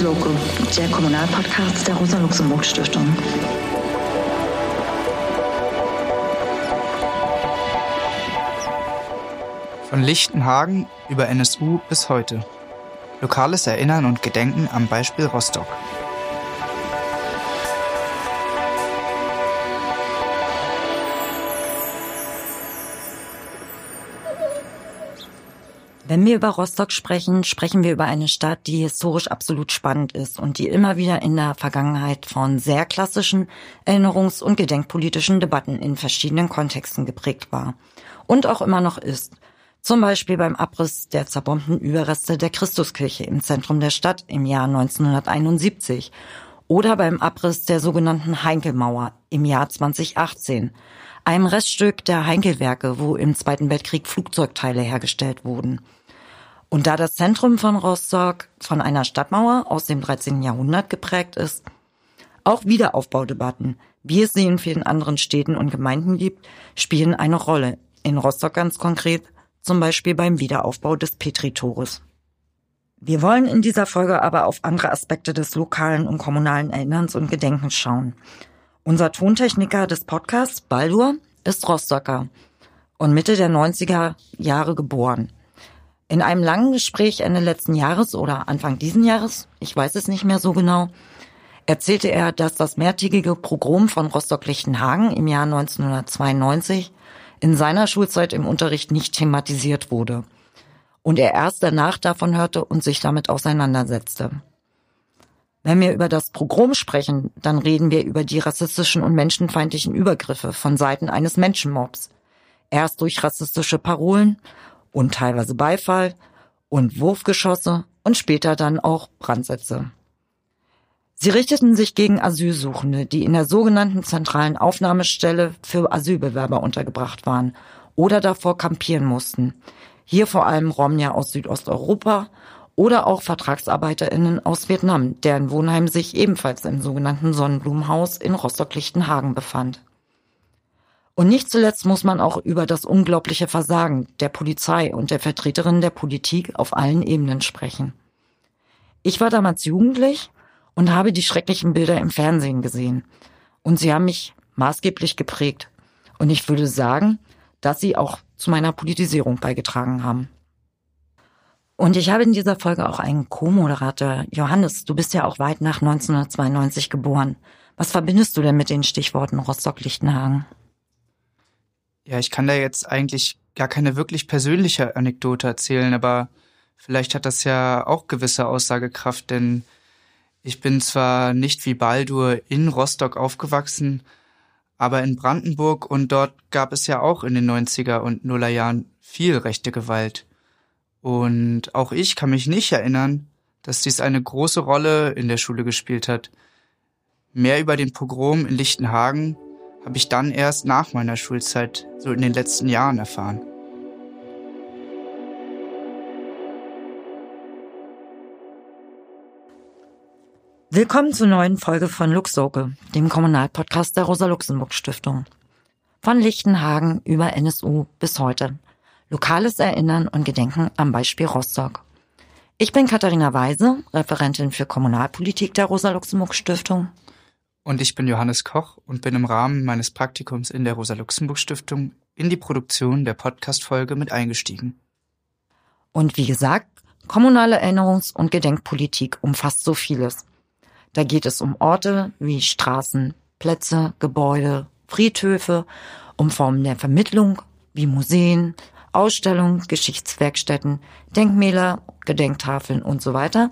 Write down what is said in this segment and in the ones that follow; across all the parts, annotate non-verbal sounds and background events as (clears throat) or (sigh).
Loco, der Kommunalpodcast der Rosa-Luxemburg-Stiftung. Von Lichtenhagen über NSU bis heute. Lokales Erinnern und Gedenken am Beispiel Rostock. Wenn wir über Rostock sprechen, sprechen wir über eine Stadt, die historisch absolut spannend ist und die immer wieder in der Vergangenheit von sehr klassischen Erinnerungs- und gedenkpolitischen Debatten in verschiedenen Kontexten geprägt war und auch immer noch ist. Zum Beispiel beim Abriss der zerbombten Überreste der Christuskirche im Zentrum der Stadt im Jahr 1971 oder beim Abriss der sogenannten Heinkelmauer im Jahr 2018, einem Reststück der Heinkelwerke, wo im Zweiten Weltkrieg Flugzeugteile hergestellt wurden. Und da das Zentrum von Rostock von einer Stadtmauer aus dem 13. Jahrhundert geprägt ist, auch Wiederaufbaudebatten, wie es sie in vielen anderen Städten und Gemeinden gibt, spielen eine Rolle. In Rostock ganz konkret, zum Beispiel beim Wiederaufbau des Petri-Tores. Wir wollen in dieser Folge aber auf andere Aspekte des lokalen und kommunalen Erinnerns und Gedenkens schauen. Unser Tontechniker des Podcasts, Baldur, ist Rostocker und Mitte der 90er Jahre geboren. In einem langen Gespräch Ende letzten Jahres oder Anfang diesen Jahres, ich weiß es nicht mehr so genau, erzählte er, dass das mehrtägige Pogrom von Rostock-Lichtenhagen im Jahr 1992 in seiner Schulzeit im Unterricht nicht thematisiert wurde und er erst danach davon hörte und sich damit auseinandersetzte. Wenn wir über das Pogrom sprechen, dann reden wir über die rassistischen und menschenfeindlichen Übergriffe von Seiten eines Menschenmobs. Erst durch rassistische Parolen und teilweise Beifall und Wurfgeschosse und später dann auch Brandsätze. Sie richteten sich gegen Asylsuchende, die in der sogenannten zentralen Aufnahmestelle für Asylbewerber untergebracht waren oder davor kampieren mussten. Hier vor allem Romja aus Südosteuropa oder auch VertragsarbeiterInnen aus Vietnam, deren Wohnheim sich ebenfalls im sogenannten Sonnenblumenhaus in Rostock-Lichtenhagen befand. Und nicht zuletzt muss man auch über das unglaubliche Versagen der Polizei und der Vertreterinnen der Politik auf allen Ebenen sprechen. Ich war damals jugendlich und habe die schrecklichen Bilder im Fernsehen gesehen. Und sie haben mich maßgeblich geprägt. Und ich würde sagen, dass sie auch zu meiner Politisierung beigetragen haben. Und ich habe in dieser Folge auch einen Co-Moderator. Johannes, du bist ja auch weit nach 1992 geboren. Was verbindest du denn mit den Stichworten Rostock-Lichtenhagen? Ja, ich kann da jetzt eigentlich gar keine wirklich persönliche Anekdote erzählen, aber vielleicht hat das ja auch gewisse Aussagekraft, denn ich bin zwar nicht wie Baldur in Rostock aufgewachsen, aber in Brandenburg und dort gab es ja auch in den 90er und Nuller Jahren viel rechte Gewalt. Und auch ich kann mich nicht erinnern, dass dies eine große Rolle in der Schule gespielt hat. Mehr über den Pogrom in Lichtenhagen habe ich dann erst nach meiner Schulzeit, so in den letzten Jahren erfahren. Willkommen zur neuen Folge von Luxoke, dem Kommunalpodcast der Rosa-Luxemburg-Stiftung. Von Lichtenhagen über NSU bis heute. Lokales Erinnern und Gedenken am Beispiel Rostock. Ich bin Katharina Weise, Referentin für Kommunalpolitik der Rosa-Luxemburg-Stiftung und ich bin Johannes Koch und bin im Rahmen meines Praktikums in der Rosa-Luxemburg-Stiftung in die Produktion der Podcast-Folge mit eingestiegen. Und wie gesagt, kommunale Erinnerungs- und Gedenkpolitik umfasst so vieles. Da geht es um Orte wie Straßen, Plätze, Gebäude, Friedhöfe, um Formen der Vermittlung wie Museen, Ausstellungen, Geschichtswerkstätten, Denkmäler, Gedenktafeln und so weiter.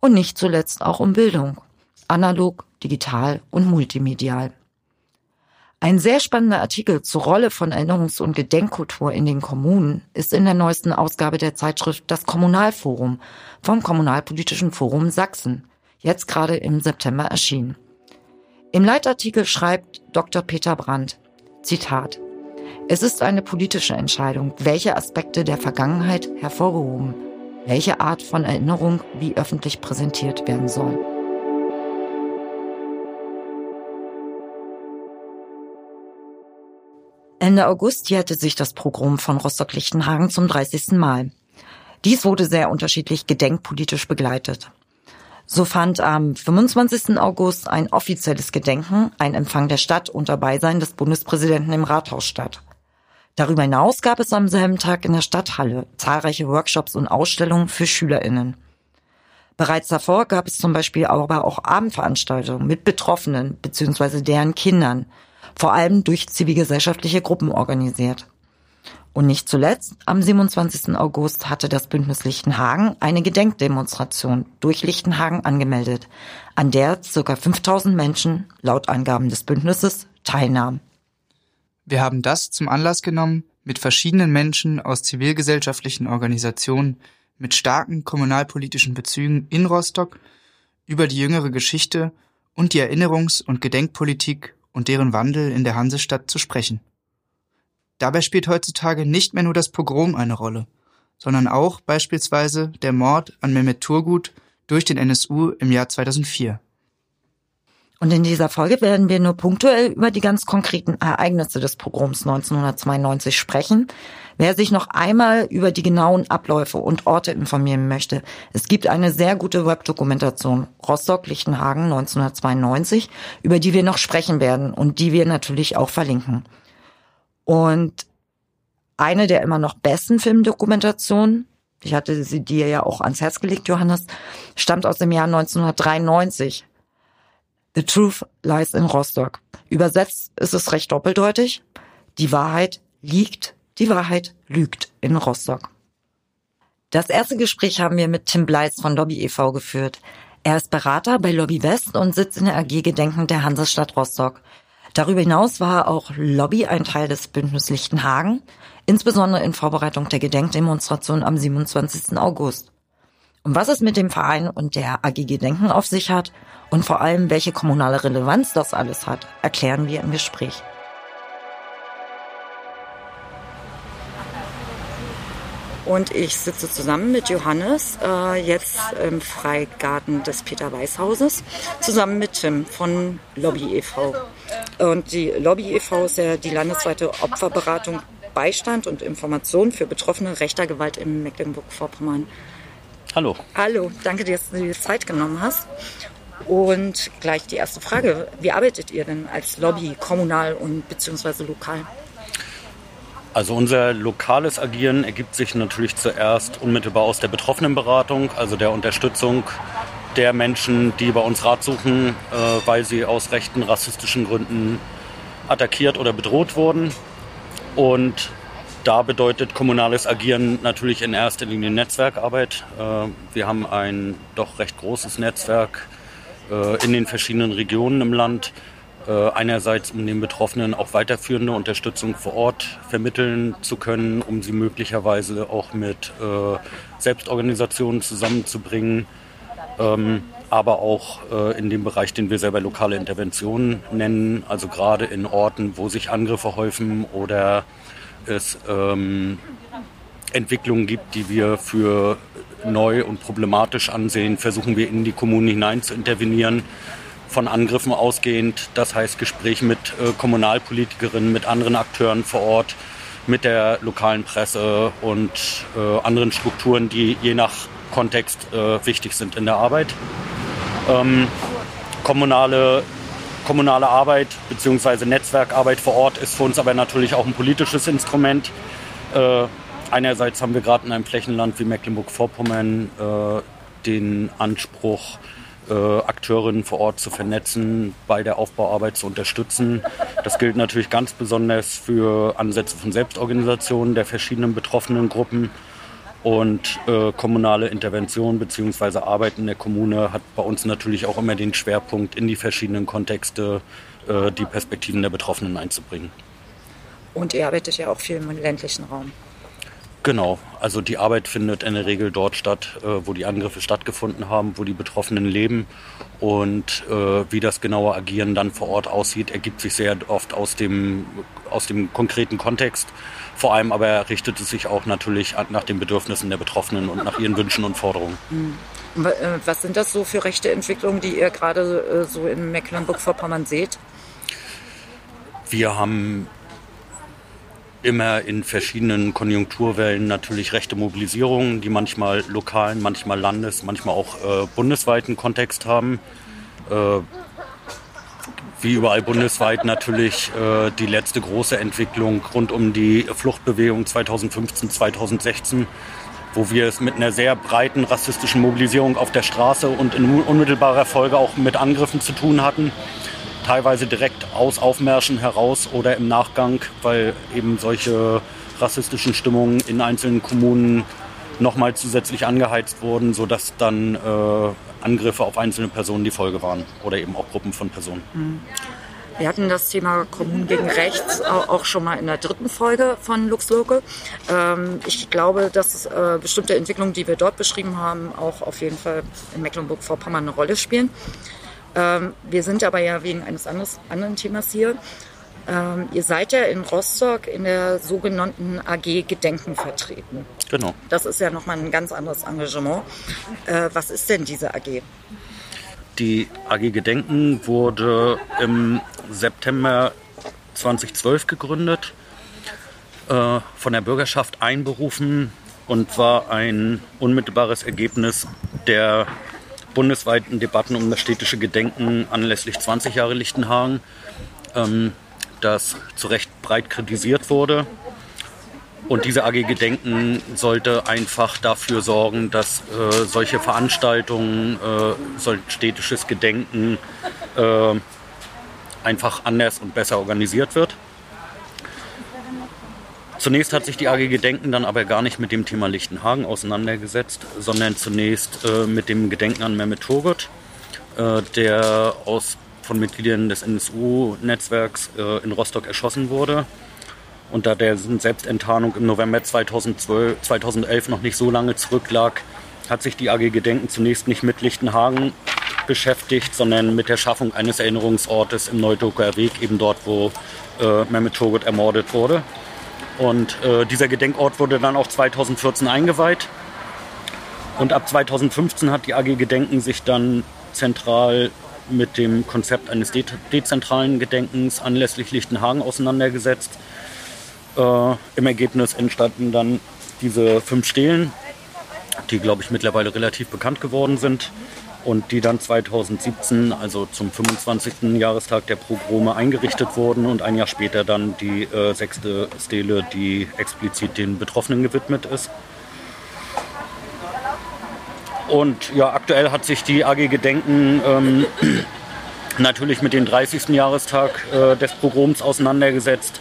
Und nicht zuletzt auch um Bildung, analog, digital und multimedial. Ein sehr spannender Artikel zur Rolle von Erinnerungs- und Gedenkkultur in den Kommunen ist in der neuesten Ausgabe der Zeitschrift Das Kommunalforum vom Kommunalpolitischen Forum Sachsen, jetzt gerade im September erschienen. Im Leitartikel schreibt Dr. Peter Brandt, Zitat, es ist eine politische Entscheidung, welche Aspekte der Vergangenheit hervorgehoben, welche Art von Erinnerung wie öffentlich präsentiert werden soll. Ende August jährte sich das Pogrom von Rostock-Lichtenhagen zum 30. Mal. Dies wurde sehr unterschiedlich gedenkpolitisch begleitet. So fand am 25. August ein offizielles Gedenken, ein Empfang der Stadt unter Beisein des Bundespräsidenten im Rathaus statt. Darüber hinaus gab es am selben Tag in der Stadthalle zahlreiche Workshops und Ausstellungen für SchülerInnen. Bereits davor gab es zum Beispiel aber auch Abendveranstaltungen mit Betroffenen bzw. deren Kindern, vor allem durch zivilgesellschaftliche Gruppen organisiert. Und nicht zuletzt, am 27. August hatte das Bündnis Lichtenhagen eine Gedenkdemonstration durch Lichtenhagen angemeldet, an der ca. 5000 Menschen laut Angaben des Bündnisses teilnahmen. Wir haben das zum Anlass genommen, mit verschiedenen Menschen aus zivilgesellschaftlichen Organisationen mit starken kommunalpolitischen Bezügen in Rostock über die jüngere Geschichte und die Erinnerungs- und Gedenkpolitik und deren Wandel in der Hansestadt zu sprechen. Dabei spielt heutzutage nicht mehr nur das Pogrom eine Rolle, sondern auch beispielsweise der Mord an Mehmet Turgut durch den NSU im Jahr 2004. Und in dieser Folge werden wir nur punktuell über die ganz konkreten Ereignisse des Pogroms 1992 sprechen. Wer sich noch einmal über die genauen Abläufe und Orte informieren möchte, es gibt eine sehr gute Webdokumentation Rostock-Lichtenhagen 1992, über die wir noch sprechen werden und die wir natürlich auch verlinken. Und eine der immer noch besten Filmdokumentationen, ich hatte sie dir ja auch ans Herz gelegt, Johannes, stammt aus dem Jahr 1993 The Truth Lies in Rostock. Übersetzt ist es recht doppeldeutig. Die Wahrheit liegt, die Wahrheit lügt in Rostock. Das erste Gespräch haben wir mit Tim Bleis von Lobby e.V. geführt. Er ist Berater bei Lobby West und sitzt in der AG Gedenken der Hansestadt Rostock. Darüber hinaus war auch Lobby ein Teil des Bündnis Lichtenhagen, insbesondere in Vorbereitung der Gedenkdemonstration am 27. August. Und was es mit dem Verein und der AG Gedenken auf sich hat und vor allem, welche kommunale Relevanz das alles hat, erklären wir im Gespräch. Und ich sitze zusammen mit Johannes, äh, jetzt im Freigarten des Peter-Weiß-Hauses, zusammen mit Tim von Lobby e.V. Und die Lobby e.V. ist ja die landesweite Opferberatung, Beistand und Information für Betroffene rechter Gewalt in Mecklenburg-Vorpommern. Hallo. Hallo, danke, dass du dir Zeit genommen hast. Und gleich die erste Frage. Wie arbeitet ihr denn als Lobby kommunal und beziehungsweise lokal? Also unser lokales Agieren ergibt sich natürlich zuerst unmittelbar aus der Betroffenenberatung, also der Unterstützung der Menschen, die bei uns Rat suchen, äh, weil sie aus rechten rassistischen Gründen attackiert oder bedroht wurden. Und da bedeutet kommunales Agieren natürlich in erster Linie Netzwerkarbeit. Äh, wir haben ein doch recht großes Netzwerk äh, in den verschiedenen Regionen im Land. Äh, einerseits, um den Betroffenen auch weiterführende Unterstützung vor Ort vermitteln zu können, um sie möglicherweise auch mit äh, Selbstorganisationen zusammenzubringen, ähm, aber auch in dem Bereich, den wir selber lokale Interventionen nennen, also gerade in Orten, wo sich Angriffe häufen oder es ähm, Entwicklungen gibt, die wir für neu und problematisch ansehen, versuchen wir in die Kommunen hinein zu intervenieren, von Angriffen ausgehend. Das heißt Gespräch mit äh, Kommunalpolitikerinnen, mit anderen Akteuren vor Ort, mit der lokalen Presse und äh, anderen Strukturen, die je nach Kontext äh, wichtig sind in der Arbeit. Ähm, kommunale, kommunale Arbeit bzw. Netzwerkarbeit vor Ort ist für uns aber natürlich auch ein politisches Instrument. Äh, Einerseits haben wir gerade in einem Flächenland wie Mecklenburg-Vorpommern äh, den Anspruch, äh, Akteurinnen vor Ort zu vernetzen, bei der Aufbauarbeit zu unterstützen. Das gilt natürlich ganz besonders für Ansätze von Selbstorganisationen der verschiedenen betroffenen Gruppen. Und äh, kommunale Intervention bzw. Arbeit in der Kommune hat bei uns natürlich auch immer den Schwerpunkt, in die verschiedenen Kontexte äh, die Perspektiven der Betroffenen einzubringen. Und ihr arbeitet ja auch viel im ländlichen Raum. Genau, also die Arbeit findet in der Regel dort statt, äh, wo die Angriffe stattgefunden haben, wo die Betroffenen leben. Und äh, wie das genaue Agieren dann vor Ort aussieht, ergibt sich sehr oft aus dem, aus dem konkreten Kontext. Vor allem aber richtet es sich auch natürlich nach den Bedürfnissen der Betroffenen und nach ihren Wünschen und Forderungen. Mhm. Was sind das so für rechte Entwicklungen, die ihr gerade so in Mecklenburg-Vorpommern seht? Wir haben immer in verschiedenen Konjunkturwellen natürlich rechte Mobilisierungen, die manchmal lokalen, manchmal landes-, manchmal auch äh, bundesweiten Kontext haben. Äh, wie überall bundesweit natürlich äh, die letzte große Entwicklung rund um die Fluchtbewegung 2015, 2016, wo wir es mit einer sehr breiten rassistischen Mobilisierung auf der Straße und in unmittelbarer Folge auch mit Angriffen zu tun hatten teilweise direkt aus Aufmärschen heraus oder im Nachgang, weil eben solche rassistischen Stimmungen in einzelnen Kommunen nochmal zusätzlich angeheizt wurden, sodass dann äh, Angriffe auf einzelne Personen die Folge waren oder eben auch Gruppen von Personen. Mhm. Wir hatten das Thema Kommunen gegen Rechts auch schon mal in der dritten Folge von LuxLocal. Ähm, ich glaube, dass äh, bestimmte Entwicklungen, die wir dort beschrieben haben, auch auf jeden Fall in Mecklenburg-Vorpommern eine Rolle spielen. Ähm, wir sind aber ja wegen eines anderes, anderen Themas hier. Ähm, ihr seid ja in Rostock in der sogenannten AG Gedenken vertreten. Genau. Das ist ja nochmal ein ganz anderes Engagement. Äh, was ist denn diese AG? Die AG Gedenken wurde im September 2012 gegründet, äh, von der Bürgerschaft einberufen und war ein unmittelbares Ergebnis der bundesweiten Debatten um das städtische Gedenken anlässlich 20 Jahre Lichtenhagen, ähm, das zu Recht breit kritisiert wurde. Und diese AG Gedenken sollte einfach dafür sorgen, dass äh, solche Veranstaltungen, äh, solch städtisches Gedenken äh, einfach anders und besser organisiert wird. Zunächst hat sich die AG Gedenken dann aber gar nicht mit dem Thema Lichtenhagen auseinandergesetzt, sondern zunächst äh, mit dem Gedenken an Mehmet Turgut, äh, der aus, von Mitgliedern des NSU-Netzwerks äh, in Rostock erschossen wurde. Und da der Selbstenttarnung im November 2012, 2011 noch nicht so lange zurücklag, hat sich die AG Gedenken zunächst nicht mit Lichtenhagen beschäftigt, sondern mit der Schaffung eines Erinnerungsortes im Neudoker Weg, eben dort, wo äh, Mehmet Turgut ermordet wurde. Und äh, dieser Gedenkort wurde dann auch 2014 eingeweiht. Und ab 2015 hat die AG Gedenken sich dann zentral mit dem Konzept eines de dezentralen Gedenkens anlässlich Lichtenhagen auseinandergesetzt. Äh, Im Ergebnis entstanden dann diese fünf Stelen, die, glaube ich, mittlerweile relativ bekannt geworden sind und die dann 2017, also zum 25. Jahrestag der Pogrome, eingerichtet wurden und ein Jahr später dann die äh, sechste Stele, die explizit den Betroffenen gewidmet ist. Und ja, aktuell hat sich die AG Gedenken ähm, (clears throat) natürlich mit dem 30. Jahrestag äh, des Pogroms auseinandergesetzt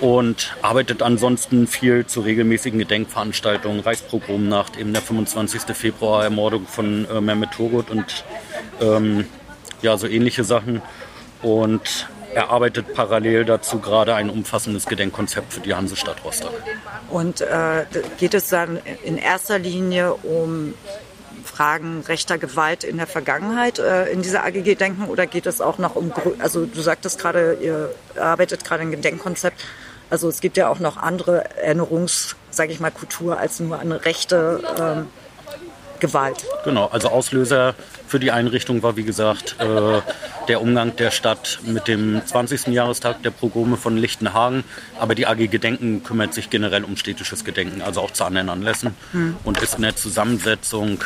und arbeitet ansonsten viel zu regelmäßigen Gedenkveranstaltungen, Reichspogromnacht, eben der 25. Februar Ermordung von äh, Mehmet Turgut und ähm, ja, so ähnliche Sachen. Und er arbeitet parallel dazu gerade ein umfassendes Gedenkkonzept für die Hansestadt Rostock. Und äh, geht es dann in erster Linie um Fragen rechter Gewalt in der Vergangenheit äh, in dieser AG Gedenken oder geht es auch noch um, also du sagtest gerade, ihr arbeitet gerade ein Gedenkkonzept also es gibt ja auch noch andere Erinnerungs, sage ich mal, Kultur als nur eine rechte ähm, Gewalt. Genau, also Auslöser für die Einrichtung war, wie gesagt, äh, der Umgang der Stadt mit dem 20. Jahrestag der Pogrome von Lichtenhagen. Aber die AG Gedenken kümmert sich generell um städtisches Gedenken, also auch zu anderen Anlässen. Hm. Und ist in der Zusammensetzung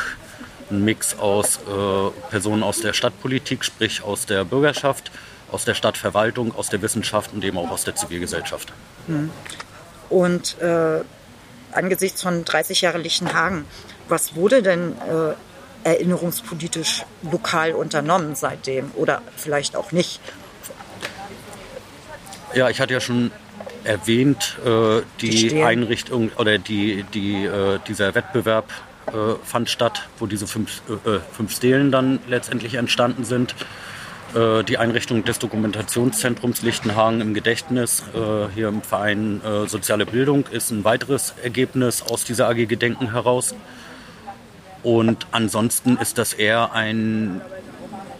ein Mix aus äh, Personen aus der Stadtpolitik, sprich aus der Bürgerschaft, aus der Stadtverwaltung, aus der Wissenschaft und eben auch aus der Zivilgesellschaft. Hm. Und äh, angesichts von 30 Jahre Lichtenhagen, was wurde denn äh, erinnerungspolitisch lokal unternommen seitdem oder vielleicht auch nicht? Ja, ich hatte ja schon erwähnt, äh, die, die Einrichtung oder die, die, äh, dieser Wettbewerb äh, fand statt, wo diese fünf, äh, fünf Stelen dann letztendlich entstanden sind. Äh, die Einrichtung des Dokumentationszentrums Lichtenhagen im Gedächtnis äh, hier im Verein äh, Soziale Bildung ist ein weiteres Ergebnis aus dieser AG Gedenken heraus. Und ansonsten ist das eher ein,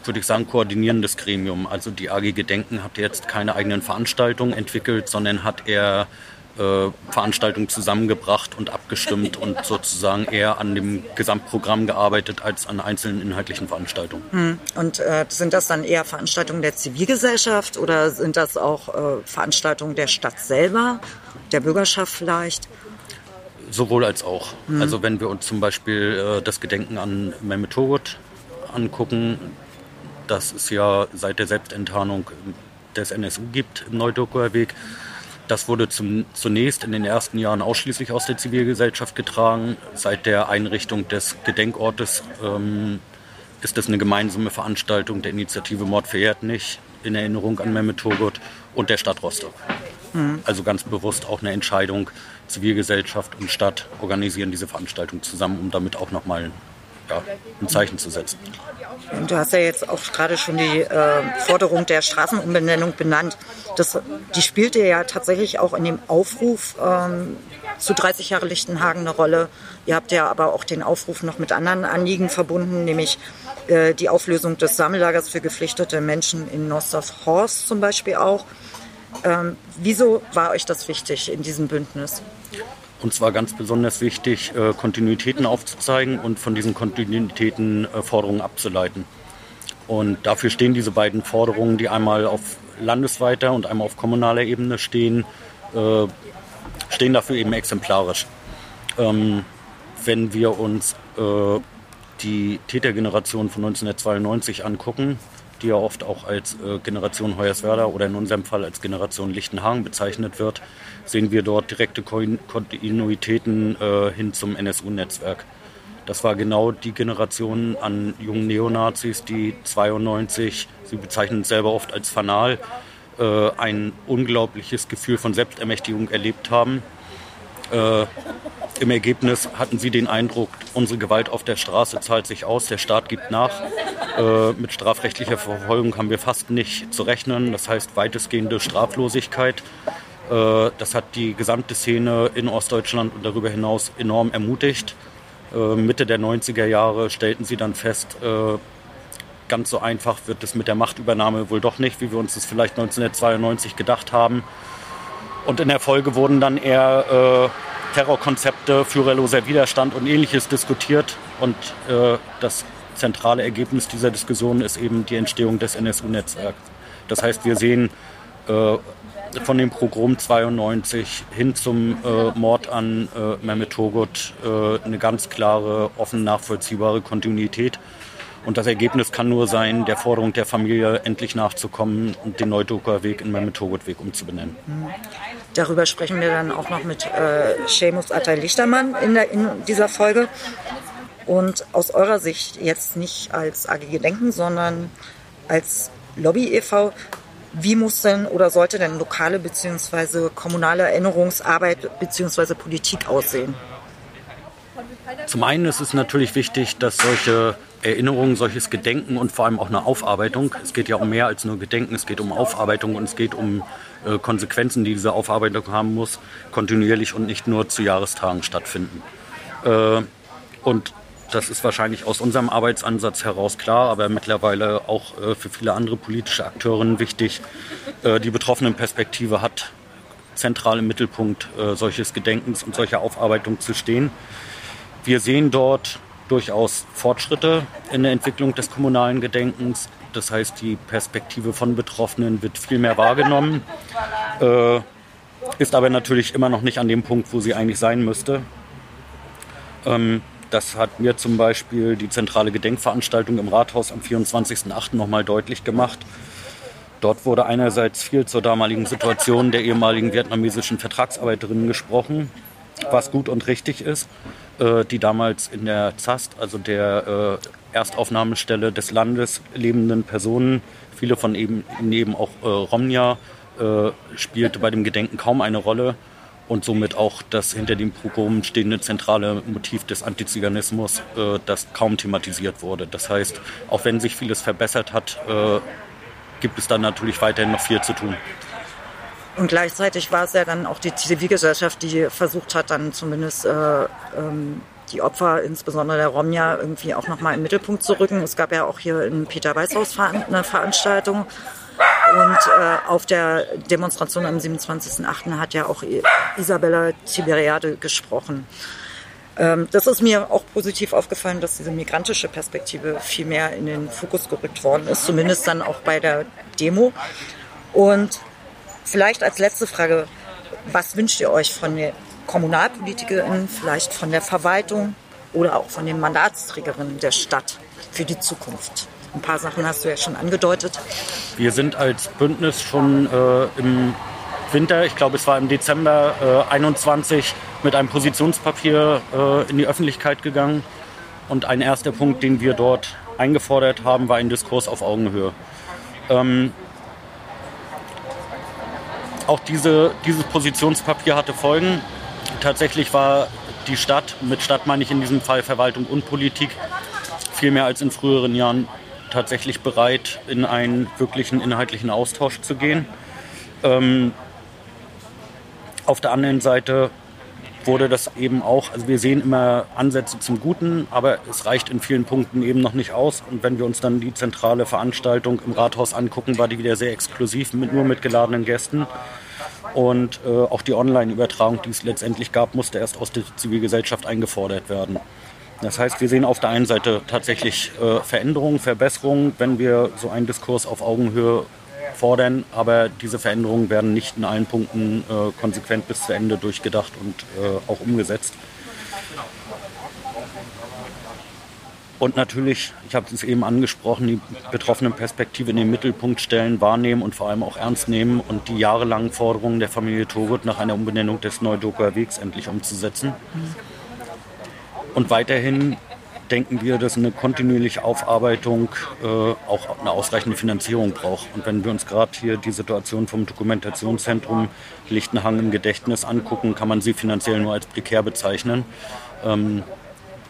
würde ich sagen, koordinierendes Gremium. Also die AG Gedenken hat jetzt keine eigenen Veranstaltungen entwickelt, sondern hat eher Veranstaltung zusammengebracht und abgestimmt und sozusagen eher an dem Gesamtprogramm gearbeitet als an einzelnen inhaltlichen Veranstaltungen. Hm. Und äh, sind das dann eher Veranstaltungen der Zivilgesellschaft oder sind das auch äh, Veranstaltungen der Stadt selber, der Bürgerschaft vielleicht? Sowohl als auch. Hm. Also wenn wir uns zum Beispiel äh, das Gedenken an Mehmet Turgut angucken, das es ja seit der Selbstenttarnung des NSU gibt im Neudokuer Weg. Das wurde zum, zunächst in den ersten Jahren ausschließlich aus der Zivilgesellschaft getragen. Seit der Einrichtung des Gedenkortes ähm, ist es eine gemeinsame Veranstaltung der Initiative Mord verjährt nicht in Erinnerung an Mehmet Turgut und der Stadt Rostock. Mhm. Also ganz bewusst auch eine Entscheidung, Zivilgesellschaft und Stadt organisieren diese Veranstaltung zusammen, um damit auch nochmal ja, ein Zeichen zu setzen. Du hast ja jetzt auch gerade schon die äh, Forderung der Straßenumbenennung benannt. Das, die spielte ja tatsächlich auch in dem Aufruf ähm, zu 30 Jahre Lichtenhagen eine Rolle. Ihr habt ja aber auch den Aufruf noch mit anderen Anliegen verbunden, nämlich äh, die Auflösung des Sammellagers für geflüchtete Menschen in Nostorf-Horst zum Beispiel auch. Ähm, wieso war euch das wichtig in diesem Bündnis? Und zwar ganz besonders wichtig, äh, Kontinuitäten aufzuzeigen und von diesen Kontinuitäten äh, Forderungen abzuleiten. Und dafür stehen diese beiden Forderungen, die einmal auf landesweiter und einmal auf kommunaler Ebene stehen, äh, stehen dafür eben exemplarisch. Ähm, wenn wir uns die Tätergeneration von 1992 angucken, die ja oft auch als äh, Generation Hoyerswerda oder in unserem Fall als Generation Lichtenhagen bezeichnet wird, sehen wir dort direkte Kontinuitäten äh, hin zum NSU-Netzwerk. Das war genau die Generation an jungen Neonazis, die 92, sie bezeichnen es selber oft als fanal, äh, ein unglaubliches Gefühl von Selbstermächtigung erlebt haben. Äh, Im Ergebnis hatten sie den Eindruck, unsere Gewalt auf der Straße zahlt sich aus, der Staat gibt nach. Äh, mit strafrechtlicher Verfolgung haben wir fast nicht zu rechnen. Das heißt weitestgehende Straflosigkeit. Äh, das hat die gesamte Szene in Ostdeutschland und darüber hinaus enorm ermutigt. Äh, Mitte der 90er Jahre stellten sie dann fest, ganz so einfach wird es mit der Machtübernahme wohl doch nicht, wie wir uns das vielleicht 1992 gedacht haben. Und in der Folge wurden dann eher äh, Terrorkonzepte, führerloser Widerstand und ähnliches diskutiert. Und äh, das zentrale Ergebnis dieser Diskussion ist eben die Entstehung des NSU-Netzwerks. Das heißt, wir sehen äh, von dem Pogrom 92 hin zum äh, Mord an äh, Mehmet Turgut äh, eine ganz klare, offen nachvollziehbare Kontinuität. Und das Ergebnis kann nur sein, der Forderung der Familie endlich nachzukommen und den Neudoker Weg in Mehmet Turgut Weg umzubenennen. Darüber sprechen wir dann auch noch mit äh, Seamus Atay Lichtermann in, der, in dieser Folge. Und aus eurer Sicht jetzt nicht als AG Gedenken, sondern als Lobby e.V., wie muss denn oder sollte denn lokale bzw. kommunale Erinnerungsarbeit bzw. Politik aussehen? Zum einen ist es natürlich wichtig, dass solche Erinnerungen, solches Gedenken und vor allem auch eine Aufarbeitung, es geht ja um mehr als nur Gedenken, es geht um Aufarbeitung und es geht um äh, Konsequenzen, die diese Aufarbeitung haben muss, kontinuierlich und nicht nur zu Jahrestagen stattfinden. Äh, und das ist wahrscheinlich aus unserem Arbeitsansatz heraus klar, aber mittlerweile auch äh, für viele andere politische Akteure wichtig. Die betroffenen Perspektive hat zentral im Mittelpunkt solches Gedenkens und solcher Aufarbeitung zu stehen. Wir sehen dort durchaus Fortschritte in der Entwicklung des kommunalen Gedenkens. Das heißt, die Perspektive von Betroffenen wird viel mehr wahrgenommen, (laughs) äh, ist aber natürlich immer noch nicht an dem Punkt, wo sie eigentlich sein müsste. Ähm, das hat mir zum Beispiel die zentrale Gedenkveranstaltung im Rathaus am 24.08. nochmal deutlich gemacht. Dort wurde einerseits viel zur damaligen Situation der ehemaligen vietnamesischen Vertragsarbeiterinnen gesprochen, was gut und richtig ist, äh, die damals in der ZAST, also der äh, Erstaufnahmestelle des Landes lebenden Personen, viele von eben, eben auch äh, Romnia, spielte bei dem Gedenken kaum eine Rolle und somit auch das hinter dem Pogrom stehende zentrale Motiv des Antiziganismus, äh, das kaum thematisiert wurde. Das heißt, auch wenn sich vieles verbessert hat, äh, gibt es dann natürlich weiterhin noch viel zu tun. Und gleichzeitig war es ja dann auch die Zivilgesellschaft, die versucht hat, dann zumindest äh, ähm, die Opfer, insbesondere der Romja, irgendwie auch nochmal im Mittelpunkt zu rücken. Es gab ja auch hier in Peter Weißhaus eine Veranstaltung Und äh, auf der Demonstration am 27.08. hat ja auch Isabella Tiberiade gesprochen. Ähm, das ist mir auch positiv aufgefallen, dass diese migrantische Perspektive viel mehr in den Fokus gerückt worden ist, zumindest dann auch bei der Demo. Und vielleicht als letzte Frage, was wünscht ihr euch von KommunalpolitikerInnen, vielleicht von der Verwaltung oder auch von den Mandatsträgerinnen der Stadt für die Zukunft? Ein paar Sachen hast du ja schon angedeutet. Wir sind als Bündnis schon äh, im Winter, ich glaube es war im Dezember äh, 21, mit einem Positionspapier äh, in die Öffentlichkeit gegangen. Und ein erster Punkt, den wir dort eingefordert haben, war ein Diskurs auf Augenhöhe. Ähm, auch diese, dieses Positionspapier hatte Folgen. Tatsächlich war die Stadt, mit Stadt meine ich in diesem Fall Verwaltung und Politik, viel mehr als in früheren Jahren tatsächlich bereit, in einen wirklichen inhaltlichen Austausch zu gehen. Ähm, auf der anderen Seite wurde das eben auch, also wir sehen immer Ansätze zum Guten, aber es reicht in vielen Punkten eben noch nicht aus. Und wenn wir uns dann die zentrale Veranstaltung im Rathaus angucken, war die wieder sehr exklusiv, mit, nur mit geladenen Gästen. Und äh, auch die Online-Übertragung, die es letztendlich gab, musste erst aus der Zivilgesellschaft eingefordert werden. Das heißt, wir sehen auf der einen Seite tatsächlich äh, Veränderungen, Verbesserungen, wenn wir so einen Diskurs auf Augenhöhe fordern, aber diese Veränderungen werden nicht in allen Punkten äh, konsequent bis zu Ende durchgedacht und äh, auch umgesetzt. Und natürlich, ich habe es eben angesprochen, die betroffenen Perspektive in den Mittelpunkt stellen, wahrnehmen und vor allem auch ernst nehmen und die jahrelangen Forderungen der Familie Togut nach einer Umbenennung des Neudoker Wegs endlich umzusetzen. Und weiterhin denken wir, dass eine kontinuierliche Aufarbeitung äh, auch eine ausreichende Finanzierung braucht. Und wenn wir uns gerade hier die Situation vom Dokumentationszentrum Lichtenhang im Gedächtnis angucken, kann man sie finanziell nur als prekär bezeichnen. Ähm,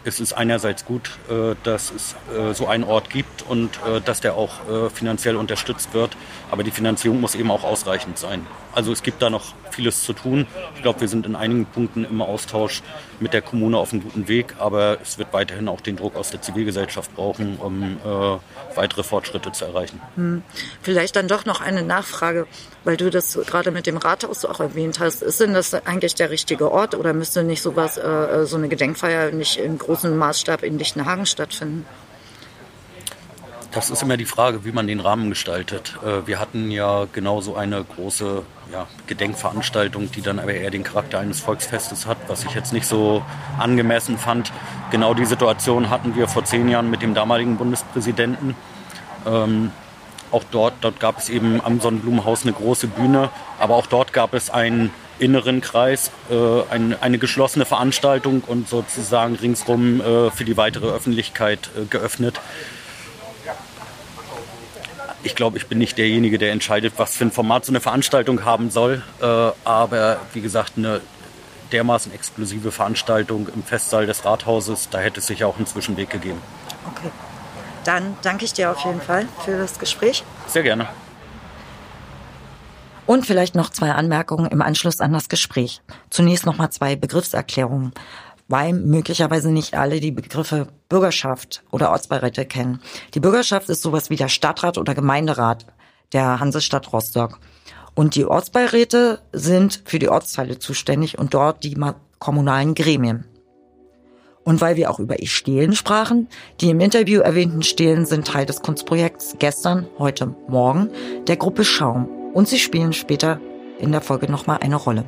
es ist einerseits gut, äh, dass es äh, so einen Ort gibt und äh, dass der auch finanziell unterstützt wird, aber die Finanzierung muss eben auch ausreichend sein. Also es gibt da noch vieles zu tun. Ich glaube, wir sind in einigen Punkten im Austausch mit der Kommune auf einem guten Weg, aber es wird weiterhin auch den Druck aus der Zivilgesellschaft brauchen, um weitere Fortschritte zu erreichen. Hm. Vielleicht dann doch noch eine Nachfrage, weil du das gerade mit dem Rathaus auch erwähnt hast. Ist denn das eigentlich der richtige Ort oder müsste nicht sowas, so eine Gedenkfeier nicht in großem Maßstab in Lichtenhagen stattfinden? Das ist immer die Frage, wie man den Rahmen gestaltet. Äh, wir hatten ja genauso eine große ja, Gedenkveranstaltung, die dann aber eher den Charakter eines Volksfestes hat, was ich jetzt nicht so angemessen fand. Genau die Situation hatten wir vor zehn Jahren mit dem damaligen Bundespräsidenten. Ähm, auch dort, dort gab es eben am Sonnenblumenhaus eine große Bühne, aber auch dort gab es einen inneren Kreis, äh, ein, eine geschlossene Veranstaltung und sozusagen ringsrum äh, für die weitere Öffentlichkeit äh, geöffnet ich glaube, ich bin nicht derjenige, der entscheidet, was für ein Format so eine Veranstaltung haben soll. Äh, aber wie gesagt, eine dermaßen exklusive Veranstaltung im Festsaal des Rathauses, da hätte es sicher auch einen Zwischenweg gegeben. Okay. Dann danke ich dir auf jeden Fall für das Gespräch. Sehr gerne. Und vielleicht noch zwei Anmerkungen im Anschluss an das Gespräch. Zunächst noch mal zwei Begriffserklärungen weil möglicherweise nicht alle die Begriffe Bürgerschaft oder Ortsbeiräte kennen. Die Bürgerschaft ist sowas wie der Stadtrat oder Gemeinderat der Hansestadt Rostock. Und die Ortsbeiräte sind für die Ortsteile zuständig und dort die kommunalen Gremien. Und weil wir auch über Stelen sprachen, die im Interview erwähnten Stelen sind Teil des Kunstprojekts gestern, heute, morgen der Gruppe Schaum. Und sie spielen später in der Folge nochmal eine Rolle.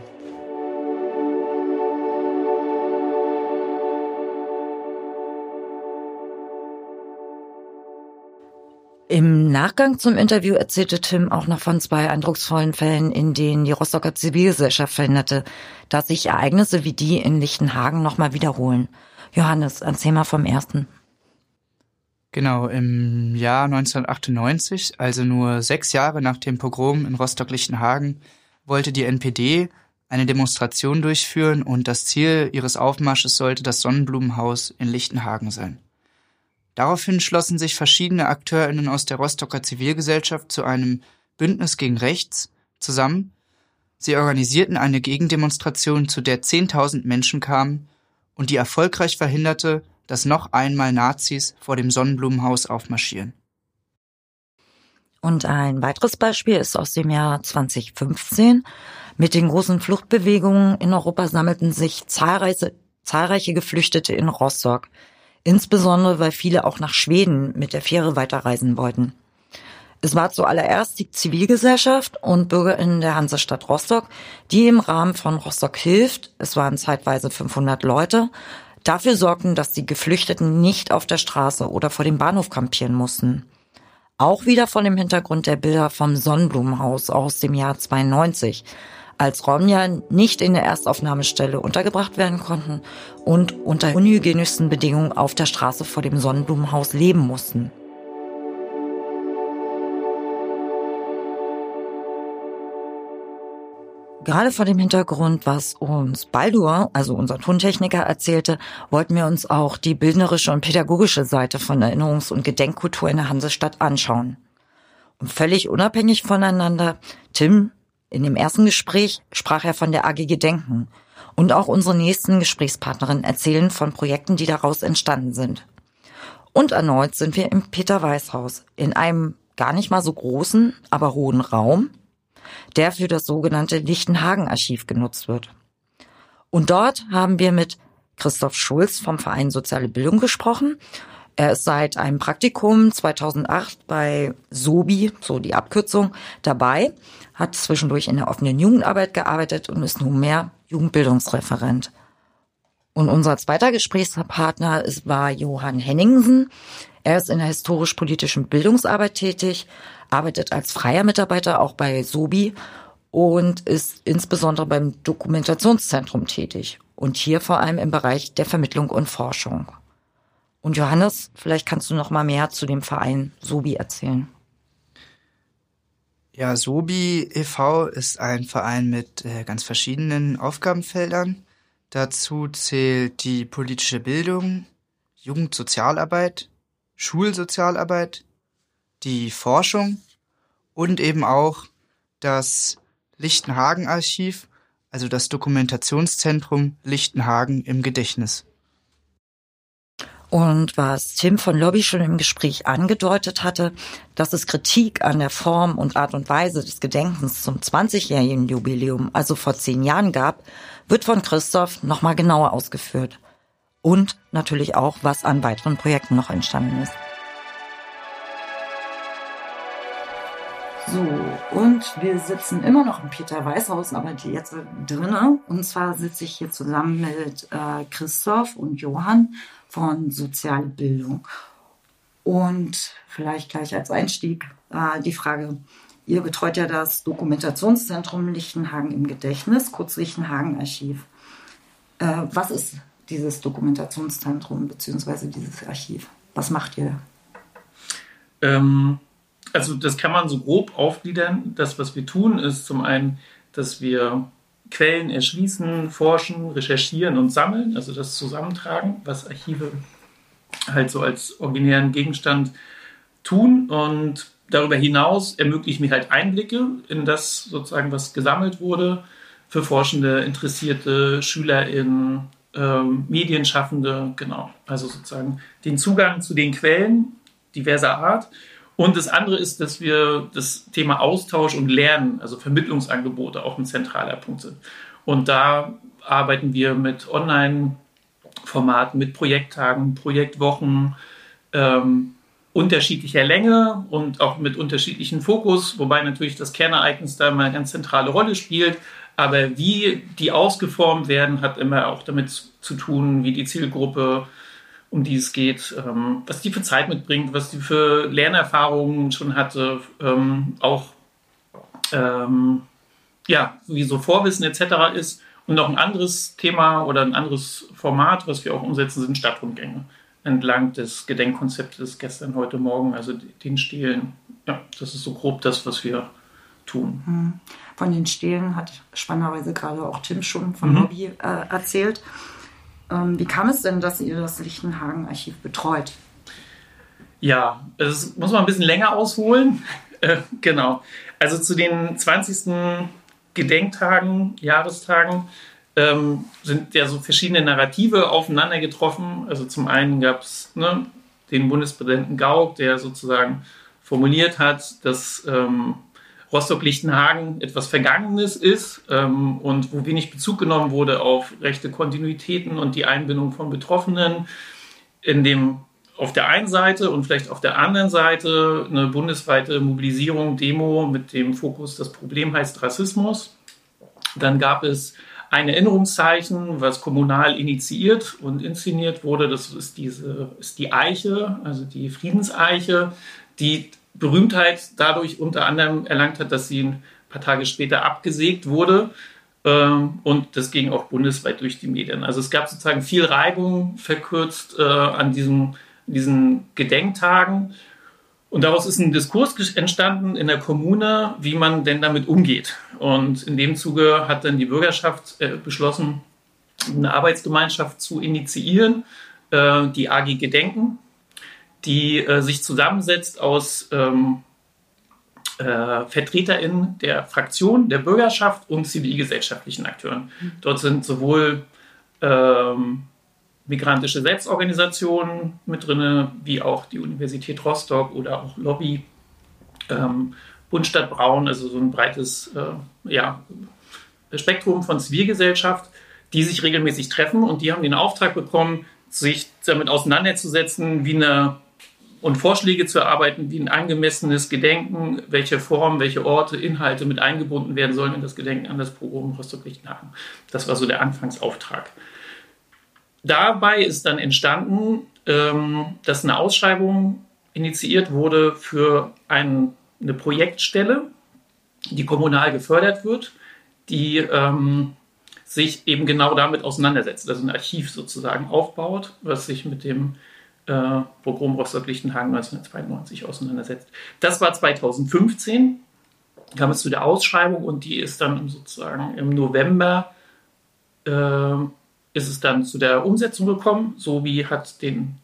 Im Nachgang zum Interview erzählte Tim auch noch von zwei eindrucksvollen Fällen, in denen die Rostocker Zivilgesellschaft verhinderte, dass sich Ereignisse wie die in Lichtenhagen nochmal wiederholen. Johannes, erzähl mal vom ersten. Genau, im Jahr 1998, also nur sechs Jahre nach dem Pogrom in Rostock-Lichtenhagen, wollte die NPD eine Demonstration durchführen und das Ziel ihres Aufmarsches sollte das Sonnenblumenhaus in Lichtenhagen sein. Daraufhin schlossen sich verschiedene AkteurInnen aus der Rostocker Zivilgesellschaft zu einem Bündnis gegen Rechts zusammen. Sie organisierten eine Gegendemonstration, zu der 10.000 Menschen kamen und die erfolgreich verhinderte, dass noch einmal Nazis vor dem Sonnenblumenhaus aufmarschieren. Und ein weiteres Beispiel ist aus dem Jahr 2015. Mit den großen Fluchtbewegungen in Europa sammelten sich zahlreiche, zahlreiche Geflüchtete in Rostock. Insbesondere, weil viele auch nach Schweden mit der Fähre weiterreisen wollten. Es war zuallererst die Zivilgesellschaft und BürgerInnen der Hansestadt Rostock, die im Rahmen von Rostock hilft, es waren zeitweise 500 Leute, dafür sorgten, dass die Geflüchteten nicht auf der Straße oder vor dem Bahnhof kampieren mussten. Auch wieder von dem Hintergrund der Bilder vom Sonnenblumenhaus aus dem Jahr 92, als Romja nicht in der Erstaufnahmestelle untergebracht werden konnten und unter unhygienischsten Bedingungen auf der Straße vor dem Sonnenblumenhaus leben mussten. Gerade vor dem Hintergrund, was uns Baldur, also unser Tontechniker, erzählte, wollten wir uns auch die bildnerische und pädagogische Seite von Erinnerungs- und Gedenkkultur in der Hansestadt anschauen. Und völlig unabhängig voneinander, Tim, in dem ersten Gespräch sprach er von der AG Gedenken. Und auch unsere nächsten Gesprächspartnerinnen erzählen von Projekten, die daraus entstanden sind. Und erneut sind wir im Peter-Weiß-Haus, in einem gar nicht mal so großen, aber hohen Raum, der für das sogenannte Lichtenhagen-Archiv genutzt wird. Und dort haben wir mit Christoph Schulz vom Verein Soziale Bildung gesprochen. Er ist seit einem Praktikum 2008 bei SOBI, so die Abkürzung, dabei, hat zwischendurch in der offenen Jugendarbeit gearbeitet und ist nunmehr Jugendbildungsreferent. Und unser zweiter Gesprächspartner ist, war Johann Henningsen. Er ist in der historisch-politischen Bildungsarbeit tätig, arbeitet als freier Mitarbeiter auch bei Sobi und ist insbesondere beim Dokumentationszentrum tätig und hier vor allem im Bereich der Vermittlung und Forschung. Und Johannes, vielleicht kannst du noch mal mehr zu dem Verein Sobi erzählen. Ja, Sobi e.V. ist ein Verein mit äh, ganz verschiedenen Aufgabenfeldern. Dazu zählt die politische Bildung, Jugendsozialarbeit, Schulsozialarbeit, die Forschung und eben auch das Lichtenhagen-Archiv, also das Dokumentationszentrum Lichtenhagen im Gedächtnis. Und was Tim von Lobby schon im Gespräch angedeutet hatte, dass es Kritik an der Form und Art und Weise des Gedenkens zum 20-jährigen Jubiläum, also vor zehn Jahren gab, wird von Christoph nochmal genauer ausgeführt. Und natürlich auch, was an weiteren Projekten noch entstanden ist. So, und wir sitzen immer noch im Peter Weißhaus, aber jetzt drinnen. Und zwar sitze ich hier zusammen mit äh, Christoph und Johann von Soziale Bildung. Und vielleicht gleich als Einstieg äh, die Frage, ihr betreut ja das Dokumentationszentrum Lichtenhagen im Gedächtnis, kurz Lichtenhagen Archiv. Äh, was ist dieses Dokumentationszentrum bzw. dieses Archiv? Was macht ihr? Ähm, also das kann man so grob aufgliedern. Das, was wir tun, ist zum einen, dass wir Quellen erschließen, forschen, recherchieren und sammeln, also das Zusammentragen, was Archive halt so als originären Gegenstand tun. Und darüber hinaus ermöglichen wir halt Einblicke in das sozusagen, was gesammelt wurde für Forschende, Interessierte, SchülerInnen, ähm, Medienschaffende, genau. Also sozusagen den Zugang zu den Quellen diverser Art und das andere ist, dass wir das Thema Austausch und Lernen, also Vermittlungsangebote, auch ein zentraler Punkt sind. Und da arbeiten wir mit Online-Formaten, mit Projekttagen, Projektwochen, ähm, unterschiedlicher Länge und auch mit unterschiedlichen Fokus, wobei natürlich das Kernereignis da immer eine ganz zentrale Rolle spielt. Aber wie die ausgeformt werden, hat immer auch damit zu tun, wie die Zielgruppe um die es geht, ähm, was die für Zeit mitbringt, was die für Lernerfahrungen schon hatte, ähm, auch ähm, ja, wie so Vorwissen etc. ist. Und noch ein anderes Thema oder ein anderes Format, was wir auch umsetzen, sind Stadtrundgänge entlang des Gedenkkonzeptes gestern, heute Morgen, also den Stelen. Ja, das ist so grob das, was wir tun. Hm. Von den Stelen hat spannenderweise gerade auch Tim schon von mhm. Lobby äh, erzählt. Ähm, wie kam es denn, dass ihr das Lichtenhagen-Archiv betreut? Ja, das muss man ein bisschen länger ausholen. (laughs) Äh, genau. Also zu den 20. Gedenktagen, Jahrestagen ähm, sind ja so verschiedene Narrative aufeinander getroffen. Also zum einen gab es ne, den Bundespräsidenten Gauck, der sozusagen formuliert hat, dass ähm, Rostock-Lichtenhagen etwas Vergangenes ist ähm, und wo wenig Bezug genommen wurde auf rechte Kontinuitäten und die Einbindung von Betroffenen, in dem auf der einen Seite und vielleicht auf der anderen Seite eine bundesweite Mobilisierung, Demo mit dem Fokus, das Problem heißt Rassismus. Dann gab es ein Erinnerungszeichen, was kommunal initiiert und inszeniert wurde. Das ist, diese, ist die Eiche, also die Friedenseiche, die Berühmtheit dadurch unter anderem erlangt hat, dass sie ein paar Tage später abgesägt wurde. Ähm, und das ging auch bundesweit durch die Medien. Also es gab sozusagen viel Reibung verkürzt äh, an diesem, diesen Gedenktagen. Und daraus ist ein Diskurs entstanden in der Kommune, wie man denn damit umgeht. Und in dem Zuge hat dann die Bürgerschaft äh, beschlossen, eine Arbeitsgemeinschaft zu initiieren, äh, die AG Gedenken, die äh, sich zusammensetzt aus ähm, äh, VertreterInnen der Fraktion, der Bürgerschaft und zivilgesellschaftlichen Akteuren. Mhm. Dort sind sowohl ähm, migrantische Selbstorganisationen mit drin, wie auch die Universität Rostock oder auch Lobby, ähm, Bundstadt Braun, also so ein breites äh, ja, Spektrum von Zivilgesellschaft, die sich regelmäßig treffen und die haben den Auftrag bekommen, sich damit auseinanderzusetzen, wie eine und Vorschläge zu erarbeiten, wie ein angemessenes Gedenken, welche Formen, welche Orte, Inhalte mit eingebunden werden sollen in das Gedenken an das Pogrom Rostock-Lichtenhagen. Das war so der Anfangsauftrag. Dabei ist dann entstanden, ähm, dass eine Ausschreibung initiiert wurde für ein, eine Projektstelle, die kommunal gefördert wird, die ähm, sich eben genau damit auseinandersetzt, also ein Archiv sozusagen aufbaut, was sich mit dem äh, Pogrom Rostock-Lichtenhagen 1992 auseinandersetzt. Das war 2015, kam es zu der Ausschreibung und die ist dann sozusagen im November äh, ist es dann zu der Umsetzung gekommen. Sowie hat den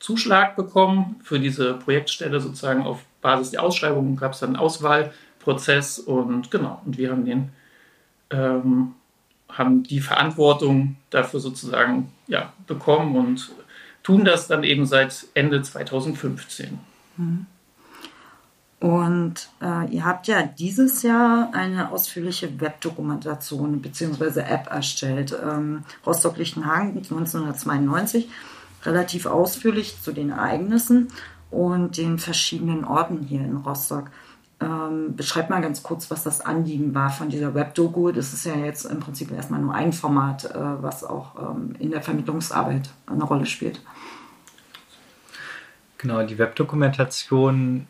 Zuschlag bekommen für diese Projektstelle sozusagen auf Basis der Ausschreibung gab es dann einen Auswahlprozess und genau und wir haben den ähm, haben die Verantwortung dafür sozusagen ja, bekommen und tun das dann eben seit Ende 2015. Mhm. Und äh, ihr habt ja dieses Jahr eine ausführliche Webdokumentation bzw. App erstellt. Ähm, Rostock-Lichtenhagen 1992, relativ ausführlich zu den Ereignissen und den verschiedenen Orten hier in Rostock. Ähm, beschreibt mal ganz kurz, was das Anliegen war von dieser Webdoku. Das ist ja jetzt im Prinzip erstmal nur ein Format, äh, was auch ähm, in der Vermittlungsarbeit eine Rolle spielt. Genau, die Webdokumentation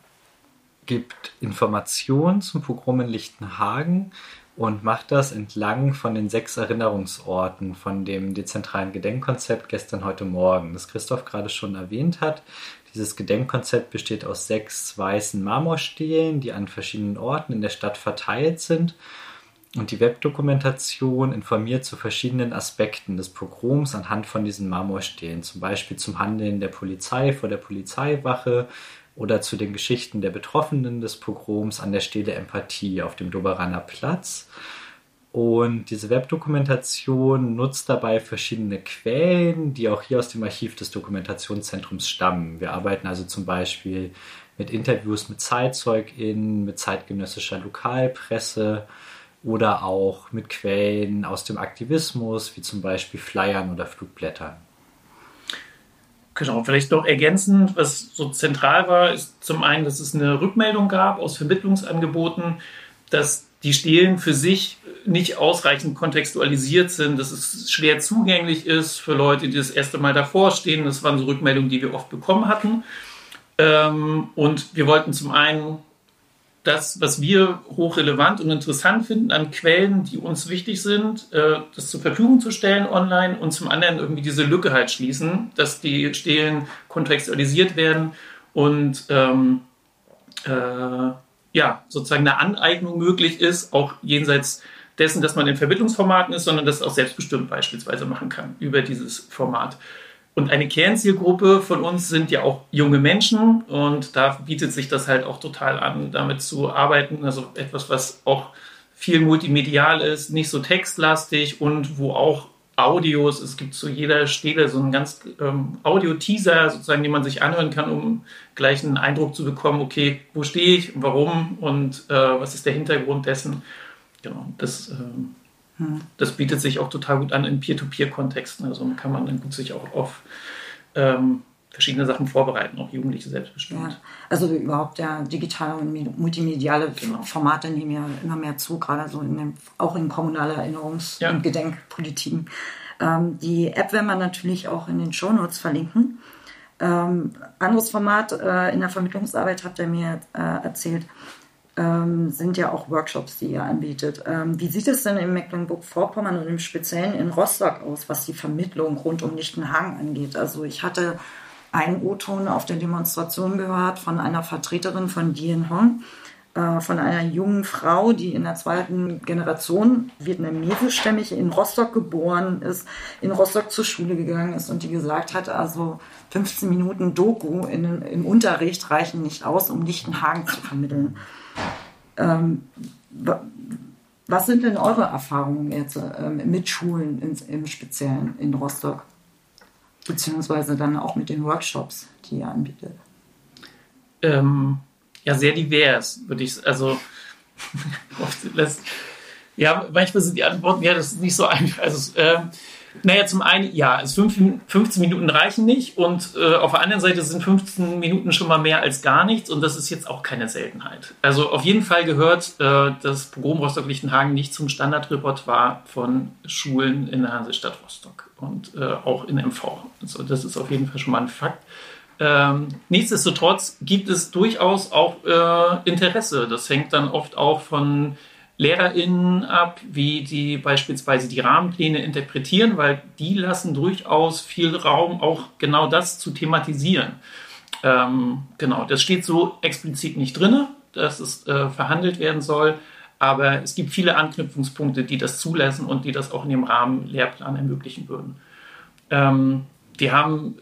gibt Informationen zum Pogrom in Lichtenhagen und macht das entlang von den sechs Erinnerungsorten von dem dezentralen Gedenkkonzept gestern, heute Morgen, das Christoph gerade schon erwähnt hat. Dieses Gedenkkonzept besteht aus sechs weißen Marmorstelen, die an verschiedenen Orten in der Stadt verteilt sind und die Webdokumentation informiert zu verschiedenen Aspekten des Pogroms anhand von diesen Marmorstelen, zum Beispiel zum Handeln der Polizei vor der Polizeiwache oder zu den Geschichten der Betroffenen des Pogroms an der Stele Empathie auf dem Doberaner Platz. Und diese Webdokumentation nutzt dabei verschiedene Quellen, die auch hier aus dem Archiv des Dokumentationszentrums stammen. Wir arbeiten also zum Beispiel mit Interviews mit ZeitzeugInnen, mit zeitgenössischer Lokalpresse, oder auch mit Quellen aus dem Aktivismus, wie zum Beispiel Flyern oder Flugblättern. Genau, vielleicht noch ergänzend, was so zentral war, ist zum einen, dass es eine Rückmeldung gab aus Vermittlungsangeboten, dass die Stelen für sich nicht ausreichend kontextualisiert sind, dass es schwer zugänglich ist für Leute, die das erste Mal davor stehen. Das waren so Rückmeldungen, die wir oft bekommen hatten. Ähm, und wir wollten zum einen das, was wir hochrelevant und interessant finden an Quellen, die uns wichtig sind, äh, das zur Verfügung zu stellen online und zum anderen irgendwie diese Lücke halt schließen, dass die Stelen kontextualisiert werden und ähm, äh, ja, sozusagen eine Aneignung möglich ist, auch jenseits dessen, dass man in Vermittlungsformaten ist, sondern das auch selbstbestimmt beispielsweise machen kann über dieses Format. Und eine Kernzielgruppe von uns sind ja auch junge Menschen und da bietet sich das halt auch total an, damit zu arbeiten. Also etwas, was auch viel multimedial ist, nicht so textlastig und wo auch Audios. Es gibt zu jeder Stelle so einen ganz ähm, Audio-Teaser, sozusagen, den man sich anhören kann, um gleich einen Eindruck zu bekommen, okay, wo stehe ich, warum und äh, was ist der Hintergrund dessen. Genau, das, ähm, hm. Das bietet sich auch total gut an in Peer-to-Peer-Kontexten. Also kann man dann gut sich auch auf ähm, verschiedene Sachen vorbereiten, auch Jugendliche selbstbestimmt. Ja, also überhaupt ja digitale und multimediale genau. Formate nehmen ja immer mehr zu, gerade so in dem, auch in kommunaler Erinnerungs- ja. und Gedenkpolitiken. Ähm, die App werden wir natürlich auch in den Shownotes verlinken. Ähm, anderes Format äh, in der Vermittlungsarbeit habt ihr mir äh, erzählt, ähm, sind ja auch Workshops, die ihr anbietet. Ähm, wie sieht es denn in Mecklenburg-Vorpommern und im Speziellen in Rostock aus, was die Vermittlung rund um Lichtenhagen angeht? Also ich hatte einen O-Ton auf der Demonstration gehört von einer Vertreterin von Dien Hong, äh, von einer jungen Frau, die in der zweiten Generation vietnamesischstämmig in Rostock geboren ist, in Rostock zur Schule gegangen ist und die gesagt hat, also 15 Minuten Doku in, im Unterricht reichen nicht aus, um Lichtenhagen zu vermitteln. Ähm, was sind denn eure Erfahrungen jetzt ähm, mit Schulen ins, im Speziellen in Rostock? Beziehungsweise dann auch mit den Workshops, die ihr anbietet? Ähm, ja, sehr divers, würde ich also (laughs) ja, manchmal sind die Antworten, ja, das ist nicht so einfach. Also, äh, naja, zum einen, ja, es 15 Minuten reichen nicht und äh, auf der anderen Seite sind 15 Minuten schon mal mehr als gar nichts und das ist jetzt auch keine Seltenheit. Also auf jeden Fall gehört äh, das Pogrom Rostock-Lichtenhagen nicht zum Standardrepertoire von Schulen in der Hansestadt Rostock und äh, auch in MV. Also das ist auf jeden Fall schon mal ein Fakt. Ähm, nichtsdestotrotz gibt es durchaus auch äh, Interesse. Das hängt dann oft auch von LehrerInnen ab, wie die beispielsweise die Rahmenpläne interpretieren, weil die lassen durchaus viel Raum, auch genau das zu thematisieren. Ähm, genau, das steht so explizit nicht drin, dass es äh, verhandelt werden soll, aber es gibt viele Anknüpfungspunkte, die das zulassen und die das auch in dem Rahmen Lehrplan ermöglichen würden. Ähm, die haben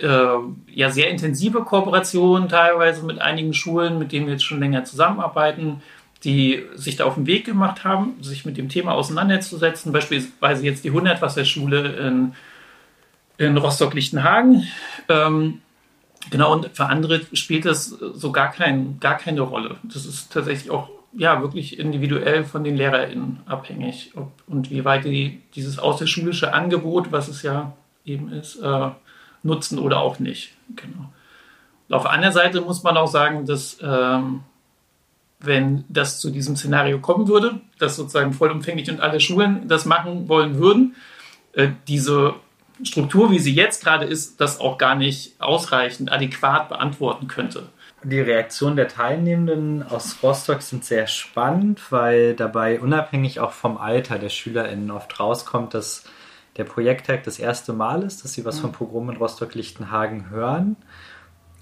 äh, ja sehr intensive Kooperationen teilweise mit einigen Schulen, mit denen wir jetzt schon länger zusammenarbeiten die sich da auf den Weg gemacht haben, sich mit dem Thema auseinanderzusetzen. Beispielsweise jetzt die 100-Wasserschule in, in Rostock-Lichtenhagen. Ähm, genau, und für andere spielt das so gar, kein, gar keine Rolle. Das ist tatsächlich auch ja, wirklich individuell von den LehrerInnen abhängig. Ob, und wie weit die dieses außerschulische Angebot, was es ja eben ist, äh, nutzen oder auch nicht. Genau. Und auf der anderen Seite muss man auch sagen, dass ähm, wenn das zu diesem Szenario kommen würde, dass sozusagen vollumfänglich und alle Schulen das machen wollen würden, äh, diese Struktur, wie sie jetzt gerade ist, das auch gar nicht ausreichend adäquat beantworten könnte. Die Reaktionen der Teilnehmenden aus Rostock sind sehr spannend, weil dabei unabhängig auch vom Alter der SchülerInnen oft rauskommt, dass der Projekttag das erste Mal ist, dass sie was vom Pogrom in Rostock-Lichtenhagen hören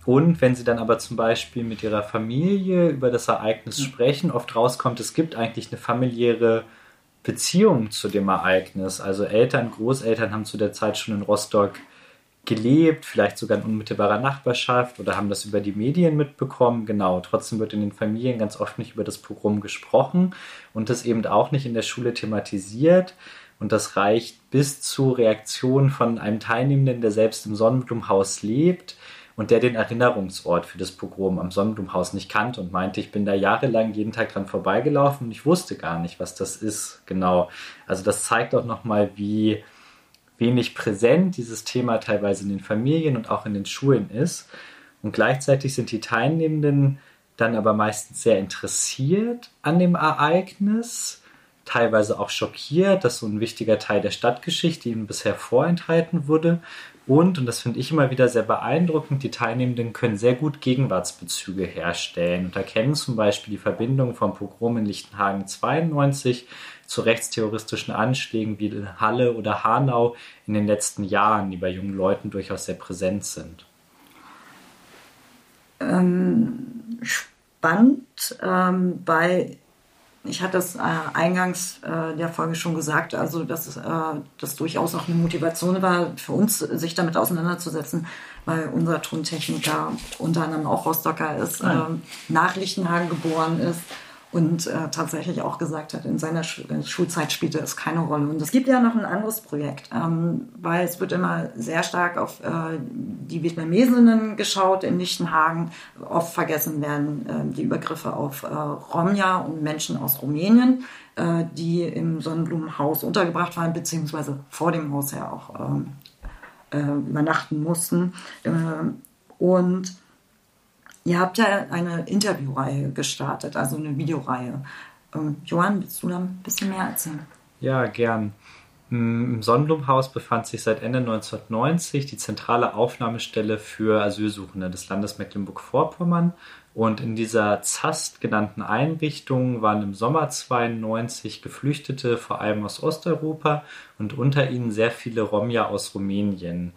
und wenn sie dann aber zum Beispiel mit ihrer Familie über das Ereignis sprechen, oft rauskommt, es gibt eigentlich eine familiäre Beziehung zu dem Ereignis. Also Eltern, Großeltern haben zu der Zeit schon in Rostock gelebt, vielleicht sogar in unmittelbarer Nachbarschaft oder haben das über die Medien mitbekommen. Genau, trotzdem wird in den Familien ganz oft nicht über das Pogrom gesprochen und das eben auch nicht in der Schule thematisiert. Und das reicht bis zu Reaktionen von einem Teilnehmenden, der selbst im Sonnenblumenhaus lebt, und der den Erinnerungsort für das Pogrom am Sonnenblumenhaus nicht kannte und meinte, ich bin da jahrelang jeden Tag dran vorbeigelaufen und ich wusste gar nicht, was das ist. Genau. Also das zeigt auch nochmal, wie wenig präsent dieses Thema teilweise in den Familien und auch in den Schulen ist. Und gleichzeitig sind die Teilnehmenden dann aber meistens sehr interessiert an dem Ereignis, teilweise auch schockiert, dass so ein wichtiger Teil der Stadtgeschichte ihnen bisher vorenthalten wurde und, und das finde ich immer wieder sehr beeindruckend, die Teilnehmenden können sehr gut Gegenwartsbezüge herstellen und erkennen zum Beispiel die Verbindung vom Pogrom in Lichtenhagen 92 zu rechtsterroristischen Anschlägen wie in Halle oder Hanau in den letzten Jahren, die bei jungen Leuten durchaus sehr präsent sind. Ähm, spannend ähm, bei ich hatte es äh, eingangs äh, der Folge schon gesagt, also dass äh, das durchaus auch eine Motivation war für uns, sich damit auseinanderzusetzen, weil unser Tontechniker unter anderem auch Rostocker ist, äh, nach Lichtenhagen geboren ist und äh, tatsächlich auch gesagt hat, in seiner Sch Schulzeit spielte es keine Rolle. Und es gibt ja noch ein anderes Projekt, ähm, weil es wird immer sehr stark auf äh, die Vietnamesinnen geschaut in Lichtenhagen. Oft vergessen werden äh, die Übergriffe auf äh, Romja und Menschen aus Rumänien, äh, die im Sonnenblumenhaus untergebracht waren, beziehungsweise vor dem Haus ja auch ähm, äh, übernachten mussten. Äh, und Ihr habt ja eine Interviewreihe gestartet, also eine Videoreihe. Ähm, Johann, willst du da ein bisschen mehr erzählen? Ja, gern. Mm, Im Sonnenblumenhaus befand sich seit Ende 1990 die zentrale Aufnahmestelle für Asylsuchende des Landes Mecklenburg-Vorpommern. Und in dieser ZAST genannten Einrichtung waren im Sommer 92 Geflüchtete, vor allem aus Osteuropa, und unter ihnen sehr viele Romja aus Rumänien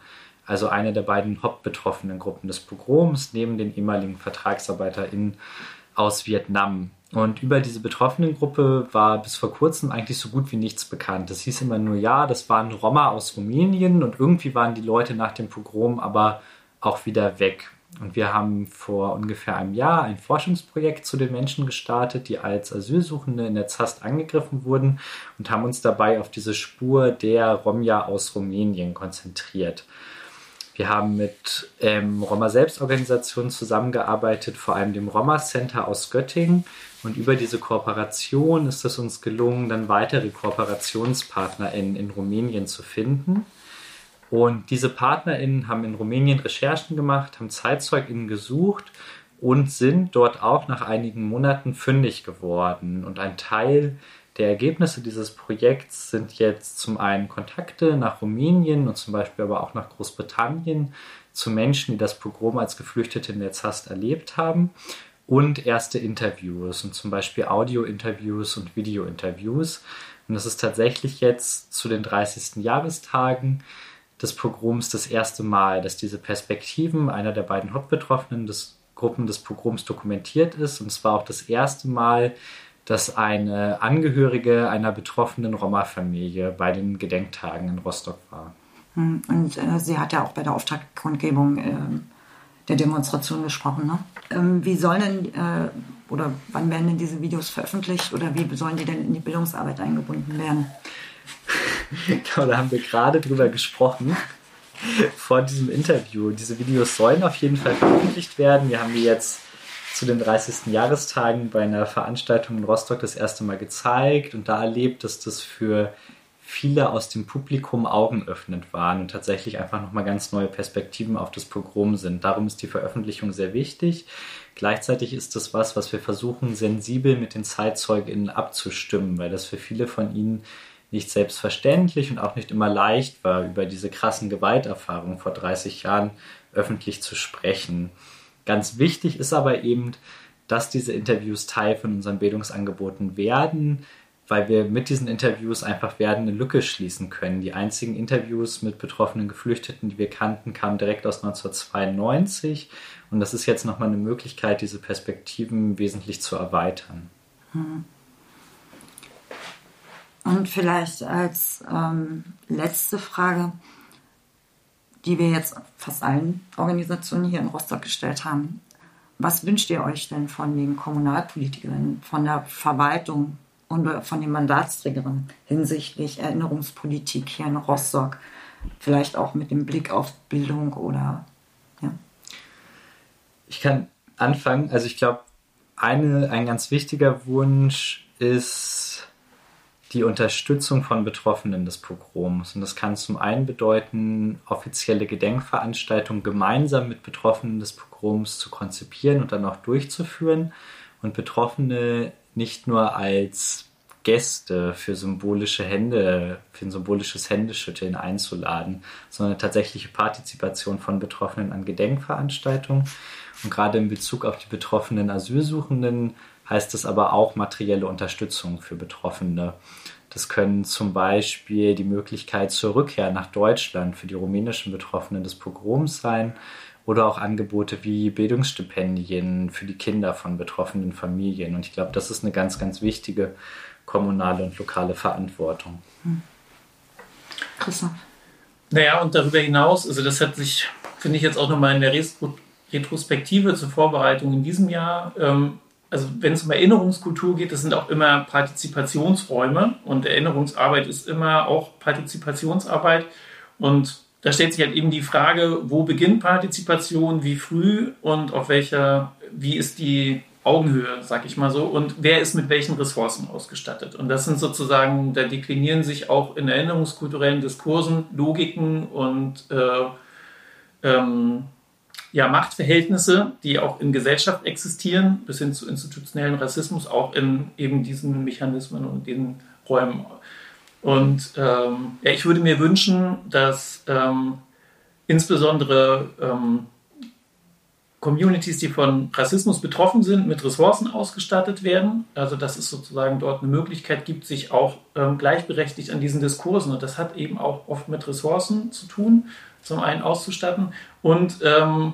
also eine der beiden hauptbetroffenen Gruppen des Pogroms, neben den ehemaligen VertragsarbeiterInnen aus Vietnam. Und über diese betroffenen Gruppe war bis vor kurzem eigentlich so gut wie nichts bekannt. Es hieß immer nur, ja, das waren Roma aus Rumänien und irgendwie waren die Leute nach dem Pogrom aber auch wieder weg. Und wir haben vor ungefähr einem Jahr ein Forschungsprojekt zu den Menschen gestartet, die als Asylsuchende in der ZAST angegriffen wurden und haben uns dabei auf diese Spur der Romja aus Rumänien konzentriert. Wir haben mit ähm, Roma-Selbstorganisationen zusammengearbeitet, vor allem dem Roma-Center aus Göttingen. Und über diese Kooperation ist es uns gelungen, dann weitere KooperationspartnerInnen in Rumänien zu finden. Und diese PartnerInnen haben in Rumänien Recherchen gemacht, haben ZeitzeugInnen gesucht und sind dort auch nach einigen Monaten fündig geworden. Und ein Teil der Ergebnisse dieses Projekts sind jetzt zum einen Kontakte nach Rumänien und zum Beispiel aber auch nach Großbritannien zu Menschen, die das Pogrom als Geflüchtete in der ZAST erlebt haben und erste Interviews und zum Beispiel Audio-Interviews und Video-Interviews. Und es ist tatsächlich jetzt zu den 30. Jahrestagen des Pogroms das erste Mal, dass diese Perspektiven einer der beiden Hauptbetroffenen des Gruppen des Pogroms dokumentiert ist. Und es war auch das erste Mal, dass eine Angehörige einer betroffenen Roma-Familie bei den Gedenktagen in Rostock war. Hm, und äh, sie hat ja auch bei der Auftaktkundgebung äh, der Demonstration gesprochen. Ne? Ähm, wie sollen denn, äh, oder wann werden denn diese Videos veröffentlicht oder wie sollen die denn in die Bildungsarbeit eingebunden werden? (laughs) genau, da haben wir gerade drüber gesprochen vor diesem Interview. Diese Videos sollen auf jeden Fall veröffentlicht werden. Wir haben die jetzt zu den 30. Jahrestagen bei einer Veranstaltung in Rostock das erste Mal gezeigt und da erlebt, dass das für viele aus dem Publikum augenöffnend waren und tatsächlich einfach nochmal ganz neue Perspektiven auf das Pogrom sind. Darum ist die Veröffentlichung sehr wichtig. Gleichzeitig ist das was, was wir versuchen, sensibel mit den ZeitzeugInnen abzustimmen, weil das für viele von ihnen nicht selbstverständlich und auch nicht immer leicht war, über diese krassen Gewalterfahrungen vor 30 Jahren öffentlich zu sprechen. Ganz wichtig ist aber eben, dass diese Interviews Teil von unseren Bildungsangeboten werden, weil wir mit diesen Interviews einfach werden eine Lücke schließen können. Die einzigen Interviews mit betroffenen Geflüchteten, die wir kannten, kamen direkt aus 1992 und das ist jetzt nochmal eine Möglichkeit, diese Perspektiven wesentlich zu erweitern. Hm. Und vielleicht als ähm, letzte Frage, die wir jetzt fast allen Organisationen hier in Rostock gestellt haben. Was wünscht ihr euch denn von den Kommunalpolitikern, von der Verwaltung und von den Mandatsträgerinnen hinsichtlich Erinnerungspolitik hier in Rostock? Vielleicht auch mit dem Blick auf Bildung oder ja. Ich kann anfangen. Also ich glaube, ein ganz wichtiger Wunsch ist die Unterstützung von Betroffenen des Pogroms. Und das kann zum einen bedeuten, offizielle Gedenkveranstaltungen gemeinsam mit Betroffenen des Pogroms zu konzipieren und dann auch durchzuführen und Betroffene nicht nur als Gäste für symbolische Hände, für ein symbolisches Händeschütteln einzuladen, sondern tatsächliche Partizipation von Betroffenen an Gedenkveranstaltungen. Und gerade in Bezug auf die betroffenen Asylsuchenden heißt es aber auch materielle Unterstützung für Betroffene. Das können zum Beispiel die Möglichkeit zur Rückkehr nach Deutschland für die rumänischen Betroffenen des Pogroms sein oder auch Angebote wie Bildungsstipendien für die Kinder von betroffenen Familien. Und ich glaube, das ist eine ganz, ganz wichtige kommunale und lokale Verantwortung. Hm. Christoph. Naja, und darüber hinaus, also das hat sich, finde ich jetzt auch nochmal in der Retrospektive zur Vorbereitung in diesem Jahr ähm, also wenn es um Erinnerungskultur geht, das sind auch immer Partizipationsräume und Erinnerungsarbeit ist immer auch Partizipationsarbeit. Und da stellt sich halt eben die Frage, wo beginnt Partizipation, wie früh und auf welcher, wie ist die Augenhöhe, sag ich mal so, und wer ist mit welchen Ressourcen ausgestattet. Und das sind sozusagen, da deklinieren sich auch in erinnerungskulturellen Diskursen Logiken und äh, ähm, ja, Machtverhältnisse, die auch in Gesellschaft existieren, bis hin zu institutionellen Rassismus, auch in eben diesen Mechanismen und den Räumen. Und ähm, ja, ich würde mir wünschen, dass ähm, insbesondere ähm, Communities, die von Rassismus betroffen sind, mit Ressourcen ausgestattet werden. Also dass es sozusagen dort eine Möglichkeit gibt, sich auch ähm, gleichberechtigt an diesen Diskursen, und das hat eben auch oft mit Ressourcen zu tun, zum einen auszustatten. Und ähm,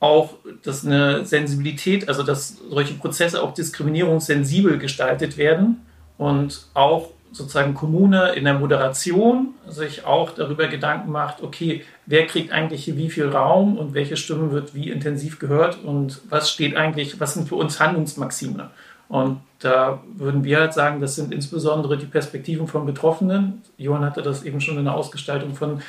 auch, dass eine Sensibilität, also dass solche Prozesse auch diskriminierungssensibel gestaltet werden. Und auch sozusagen Kommune in der Moderation sich auch darüber Gedanken macht, okay, wer kriegt eigentlich wie viel Raum und welche Stimmen wird wie intensiv gehört und was steht eigentlich, was sind für uns Handlungsmaxime. Und da würden wir halt sagen, das sind insbesondere die Perspektiven von Betroffenen. Johann hatte das eben schon in der Ausgestaltung von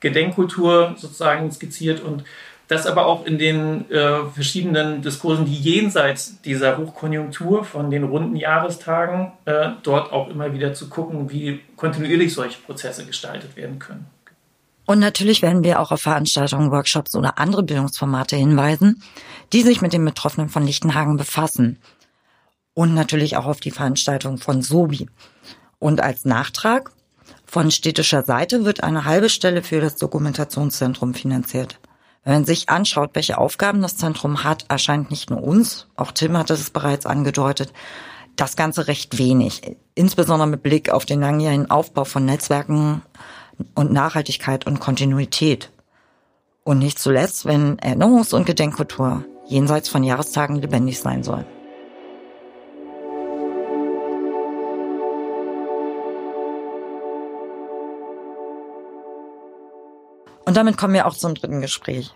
Gedenkkultur sozusagen skizziert und das aber auch in den äh, verschiedenen Diskursen, die jenseits dieser Hochkonjunktur von den runden Jahrestagen äh, dort auch immer wieder zu gucken, wie kontinuierlich solche Prozesse gestaltet werden können. Und natürlich werden wir auch auf Veranstaltungen, Workshops oder andere Bildungsformate hinweisen, die sich mit den Betroffenen von Lichtenhagen befassen. Und natürlich auch auf die Veranstaltung von Sobi. Und als Nachtrag von städtischer Seite wird eine halbe Stelle für das Dokumentationszentrum finanziert. Wenn man sich anschaut, welche Aufgaben das Zentrum hat, erscheint nicht nur uns, auch Tim hat es bereits angedeutet, das Ganze recht wenig. Insbesondere mit Blick auf den langjährigen Aufbau von Netzwerken und Nachhaltigkeit und Kontinuität. Und nicht zuletzt, wenn Erinnerungs- und Gedenkkultur jenseits von Jahrestagen lebendig sein soll. Und damit kommen wir auch zum dritten Gespräch.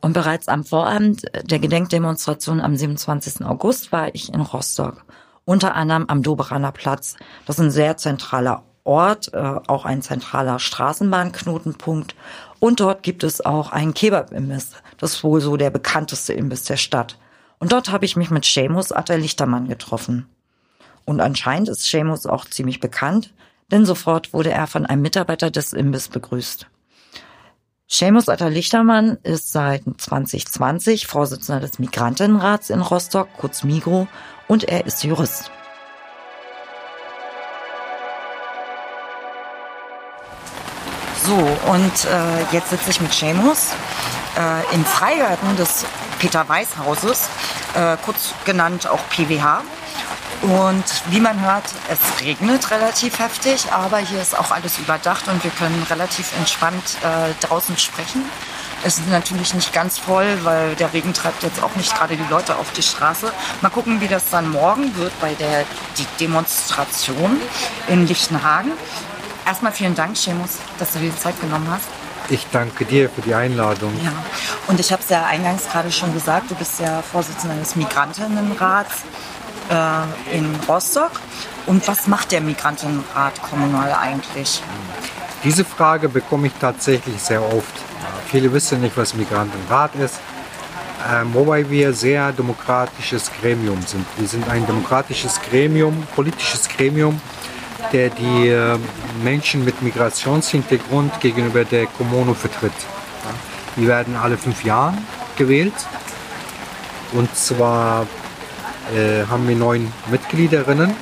Und bereits am Vorabend der Gedenkdemonstration am 27. August war ich in Rostock. Unter anderem am Doberaner Platz. Das ist ein sehr zentraler Ort, äh, auch ein zentraler Straßenbahnknotenpunkt. Und dort gibt es auch einen Kebab-Imbiss. Das ist wohl so der bekannteste Imbiss der Stadt. Und dort habe ich mich mit Seamus Atter Lichtermann getroffen. Und anscheinend ist Seamus auch ziemlich bekannt, denn sofort wurde er von einem Mitarbeiter des Imbiss begrüßt. Seamus Atta Lichtermann ist seit 2020 Vorsitzender des Migrantinnenrats in Rostock, kurz Migro, und er ist Jurist. So, und äh, jetzt sitze ich mit Seamus äh, im Freigarten des Peter Weiß Hauses, äh, kurz genannt auch PWH. Und wie man hört, es regnet relativ heftig, aber hier ist auch alles überdacht und wir können relativ entspannt äh, draußen sprechen. Es ist natürlich nicht ganz voll, weil der Regen treibt jetzt auch nicht gerade die Leute auf die Straße. Mal gucken, wie das dann morgen wird bei der die Demonstration in Lichtenhagen. Erstmal vielen Dank, Seamus, dass du dir die Zeit genommen hast. Ich danke dir für die Einladung. Ja, und ich habe es ja eingangs gerade schon gesagt, du bist ja Vorsitzender des Migrantinnenrats äh, in Rostock. Und was macht der Migrantinnenrat kommunal eigentlich? Diese Frage bekomme ich tatsächlich sehr oft. Viele wissen nicht, was Migrantenrat ist, äh, wobei wir sehr demokratisches Gremium sind. Wir sind ein demokratisches Gremium, politisches Gremium, der die äh, Menschen mit Migrationshintergrund gegenüber der Kommune vertritt. Die werden alle fünf Jahre gewählt und zwar äh, haben wir neun Mitgliederinnen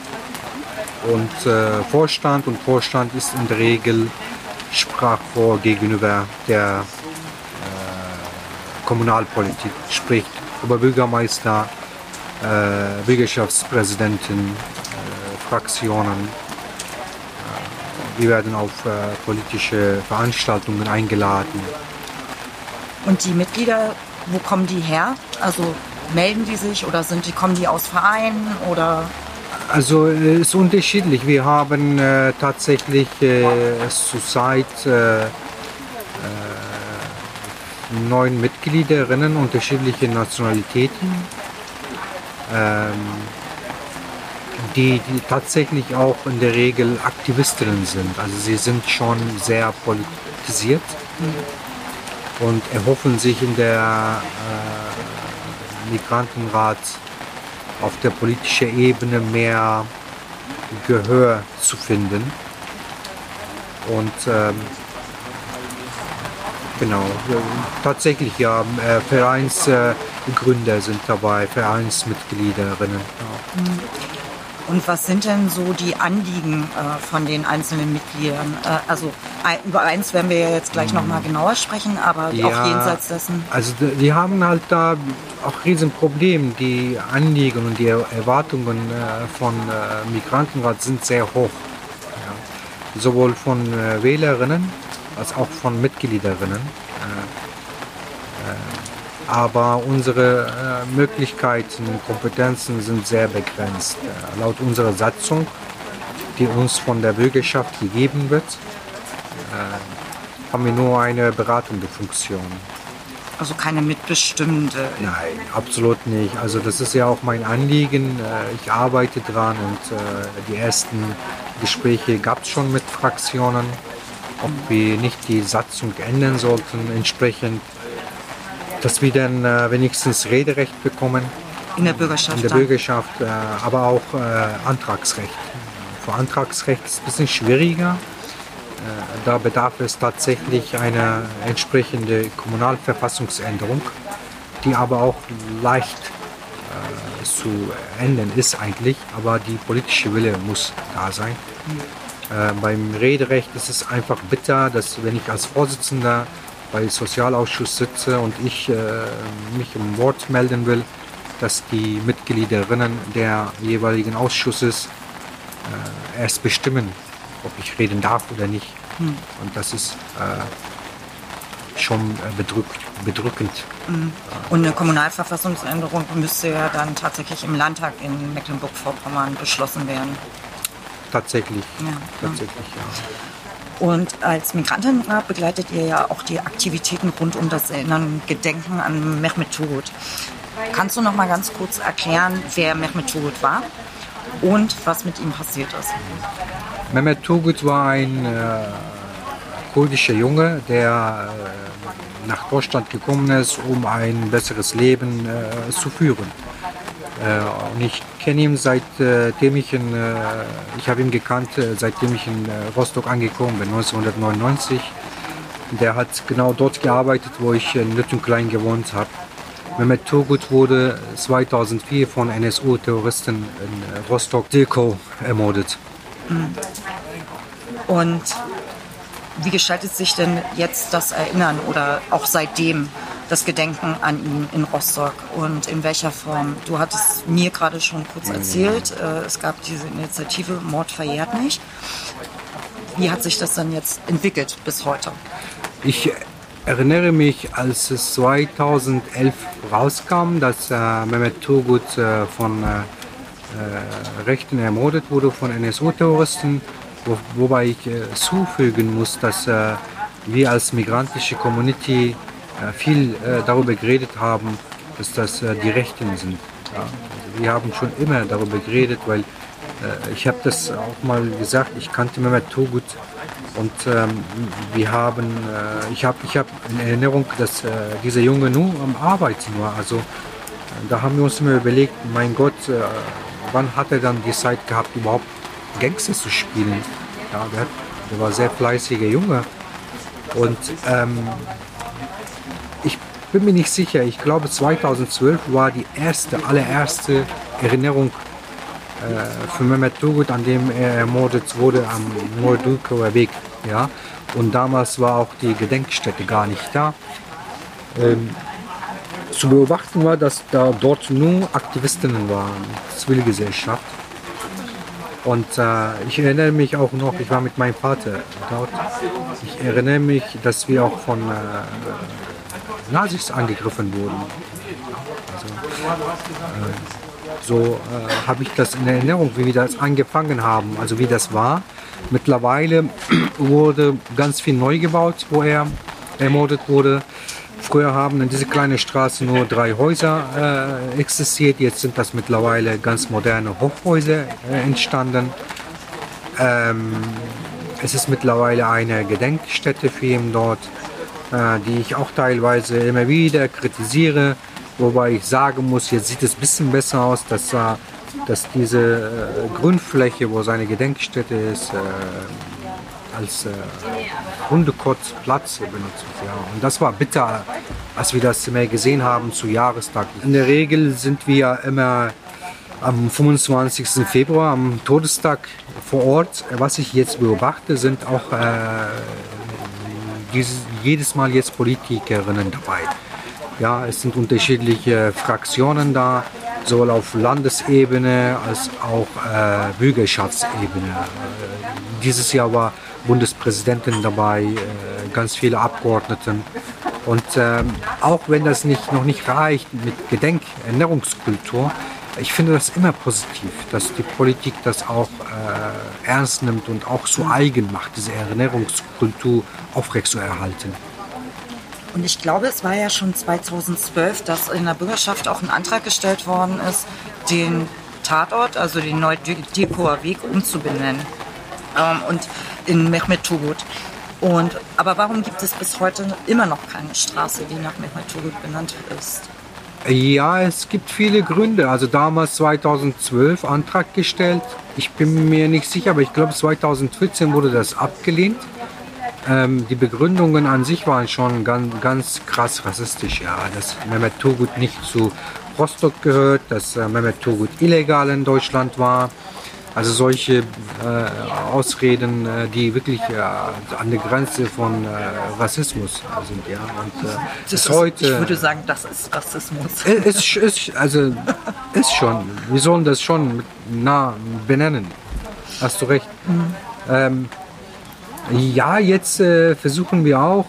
und äh, Vorstand und Vorstand ist in der Regel Sprachrohr gegenüber der äh, Kommunalpolitik, sprich Oberbürgermeister, äh, Bürgerschaftspräsidenten, äh, Fraktionen. Äh, wir werden auf politische Veranstaltungen eingeladen. Und die Mitglieder, wo kommen die her? Also melden die sich oder sind die, kommen die aus Vereinen oder? Also es ist unterschiedlich. Wir haben äh, tatsächlich äh, zurzeit äh, äh, neun Mitgliederinnen unterschiedliche Nationalitäten. ähm, die, die tatsächlich auch in der Regel Aktivistinnen sind. Also sie sind schon sehr politisiert und erhoffen sich in der äh, Migrantenrat auf der politischen Ebene mehr Gehör zu finden. Und ähm, genau, tatsächlich ja, äh, Vereinsgründer sind dabei, Vereinsmitgliederinnen. Ja. Und was sind denn so die Anliegen äh, von den einzelnen Mitgliedern? Äh, also ein, über eins werden wir ja jetzt gleich nochmal genauer sprechen, aber Ja, auch jenseits dessen. Also die haben halt da auch Riesenproblem. Die Anliegen und die Erwartungen äh, von äh, Migrantenrat sind sehr hoch. Ja. Sowohl von äh, Wählerinnen als auch von Mitgliederinnen. Aber unsere äh, Möglichkeiten, Kompetenzen sind sehr begrenzt. Äh, laut unserer Satzung, die uns von der Bürgerschaft gegeben wird, äh, haben wir nur eine beratende Funktion. Also keine mitbestimmende. Nein, absolut nicht. Also das ist ja auch mein Anliegen. Äh, Ich arbeite dran und äh, die ersten Gespräche gab es schon mit Fraktionen, ob wir nicht die Satzung ändern sollten entsprechend, dass wir dann äh, wenigstens Rederecht bekommen In der Bürgerschaft. in der. Bürgerschaft, äh, aber auch äh, Antragsrecht. Für Antragsrecht ist es ein bisschen schwieriger. Da bedarf es tatsächlich einer entsprechenden Kommunalverfassungsänderung, die aber auch leicht äh, zu ändern ist eigentlich, aber die politische Wille muss da sein. Äh, beim Rederecht ist es einfach bitter, dass wenn ich als Vorsitzender bei Sozialausschuss sitze und ich äh, mich im Wort melden will, dass die Mitgliederinnen der jeweiligen Ausschusses äh, erst bestimmen, ob ich reden darf oder nicht. Und das ist äh, schon äh, bedrückt, bedrückend. Und eine Kommunalverfassungsänderung müsste ja dann tatsächlich im Landtag in Mecklenburg-Vorpommern beschlossen werden. Tatsächlich. Ja, ja. Tatsächlich, ja. Und als Migrantenrat begleitet ihr ja auch die Aktivitäten rund um das Erinnern Gedenken an Mehmet Turgut. Kannst du noch mal ganz kurz erklären, wer Mehmet Turgut war und was mit ihm passiert ist? Mehmet Turgut war ein äh, kurdischer Junge, der äh, nach Deutschland gekommen ist, um ein besseres Leben äh, zu führen. Äh, und ich kenne ihn seitdem ich in, äh, ich habe ihn gekannt, äh, seitdem ich in äh, Rostock angekommen bin, 1999. Der hat genau dort gearbeitet, wo ich in Lüttenklein gewohnt habe. Mehmet Turgut wurde 2004 von NSU-Terroristen in äh, Rostock-Dilkow ermordet. Und wie gestaltet sich denn jetzt das Erinnern oder auch seitdem das Gedenken an ihn in Rostock und in welcher Form? Du hattest mir gerade schon kurz erzählt, äh, es gab diese Initiative Mord verjährt nicht. Wie hat sich das dann jetzt entwickelt bis heute? Ich erinnere mich, als es 2011 rauskam, dass äh, Mehmet Turgut äh, von äh, äh, Rechten ermordet wurde, von NSU-Terroristen, wo, wobei ich äh, zufügen muss, dass äh, wir als migrantische Community viel äh, darüber geredet haben, dass das äh, die Rechten sind. Ja. Also wir haben schon immer darüber geredet, weil äh, ich habe das auch mal gesagt, ich kannte Mehmet Turgut und ähm, wir haben, äh, ich habe ich hab in Erinnerung, dass äh, dieser Junge nur am Arbeiten war. Also äh, da haben wir uns immer überlegt, mein Gott, äh, wann hat er dann die Zeit gehabt, überhaupt Gangster zu spielen? Ja, der, hat, der war ein sehr fleißiger Junge. Und ähm, bin mir nicht sicher, ich glaube 2012 war die erste, allererste Erinnerung äh, für Mehmet Turgut, an dem er ermordet wurde am Nordulkower Weg. Ja? Und damals war auch die Gedenkstätte gar nicht da. Ähm, zu beobachten war, dass da dort nur Aktivistinnen waren, Zivilgesellschaft. Und äh, ich erinnere mich auch noch, ich war mit meinem Vater dort. Ich erinnere mich, dass wir auch von äh, Nazis angegriffen wurden. Also, äh, so äh, habe ich das in Erinnerung, wie wir das angefangen haben, also wie das war. Mittlerweile (clears throat) wurde ganz viel neu gebaut, wo er ermordet wurde. Früher haben in dieser kleinen Straße nur drei Häuser äh, existiert. Jetzt sind das mittlerweile ganz moderne Hochhäuser äh, entstanden. Ähm, es ist mittlerweile eine Gedenkstätte für ihn dort, die ich auch teilweise immer wieder kritisiere. Wobei ich sagen muss, jetzt sieht es ein bisschen besser aus, dass, äh, dass diese äh, Grünfläche, wo seine Gedenkstätte ist, äh, als äh, Hundekotzplatz benutzt wird. Ja. Und das war bitter, als wir das mehr gesehen haben zu Jahrestag. In der Regel sind wir immer am 25. Februar, am Todestag vor Ort. Was ich jetzt beobachte, sind auch äh, dieses, jedes Mal jetzt Politikerinnen dabei. Ja, es sind unterschiedliche Fraktionen da, sowohl auf Landesebene als auch äh, Bürgerschaftsebene. Äh, dieses Jahr war Bundespräsidentin dabei, äh, ganz viele Abgeordneten. Und ähm, auch wenn das nicht, noch nicht reicht mit Gedenkerinnerungskultur, ich finde das immer positiv, dass die Politik das auch äh, ernst nimmt und auch so eigen macht, diese Erinnerungskultur aufrechtzuerhalten. Und ich glaube, es war ja schon 2012, dass in der Bürgerschaft auch ein Antrag gestellt worden ist, den Tatort, also den Neu-Diepoer Weg, umzubenennen. Ähm, und in Mehmet Turgut. Und, aber warum gibt es bis heute immer noch keine Straße, die nach Mehmet Turgut benannt ist? Ja, es gibt viele Gründe. Also damals 2012 Antrag gestellt. Ich bin mir nicht sicher, aber ich glaube 2014 wurde das abgelehnt. Ähm, die Begründungen an sich waren schon ganz, ganz krass rassistisch. Ja, dass Mehmet Turgut nicht zu Rostock gehört, dass äh, Mehmet Turgut illegal in Deutschland war. Also solche äh, Ausreden, äh, die wirklich äh, an der Grenze von äh, Rassismus sind, ja. Und äh, das ist, heute. Ich würde sagen, das ist Rassismus. Ist, ist, also ist schon. Wir sollen das schon nah benennen. Hast du recht. Mhm. Ähm, ja, jetzt äh, versuchen wir auch.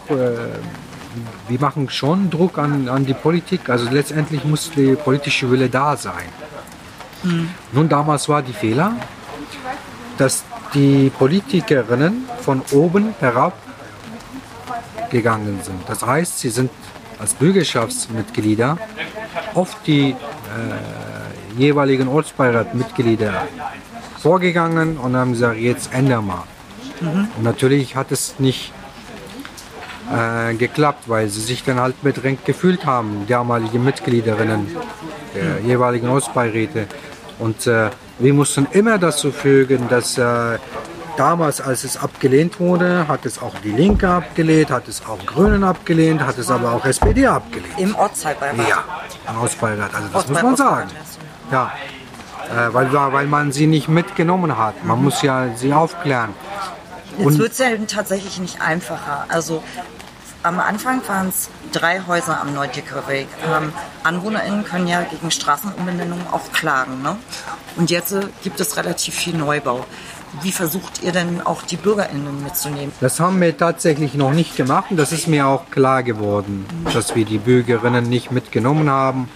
wir machen schon Druck an, an die Politik. Also letztendlich muss der politische Wille da sein. Mhm. Nun, damals war die Fehler, dass die Politikerinnen von oben herab gegangen sind. Das heißt, sie sind als Bürgerschaftsmitglieder auf die äh, jeweiligen Ortsbeiratmitglieder vorgegangen und haben gesagt, jetzt ändern wir. Mhm. Und natürlich hat es nicht äh, geklappt, weil sie sich dann halt bedrängt gefühlt haben, damalige Mitgliederinnen der jeweiligen Ortsbeiräte. Und äh, wir mussten immer dazu fügen, dass äh, damals, als es abgelehnt wurde, hat es auch die Linke abgelehnt, hat es auch Grünen abgelehnt, hat es aber auch SPD abgelehnt. Im Ortsbeirat? Ja, im Ortsbeirat. Also das muss man sagen. Ja, äh, weil, weil man sie nicht mitgenommen hat. Man mhm. muss ja sie aufklären. Jetzt wird es ja tatsächlich nicht einfacher. Also am Anfang waren es drei Häuser am Neudicker Weg. Ähm, AnwohnerInnen können ja gegen Straßenumbenennungen auch klagen. Ne? Und jetzt äh, gibt es relativ viel Neubau. Wie versucht ihr denn auch die BürgerInnen mitzunehmen? Das haben wir tatsächlich noch nicht gemacht und das ist mir auch klar geworden, dass wir die Bürgerinnen nicht mitgenommen haben.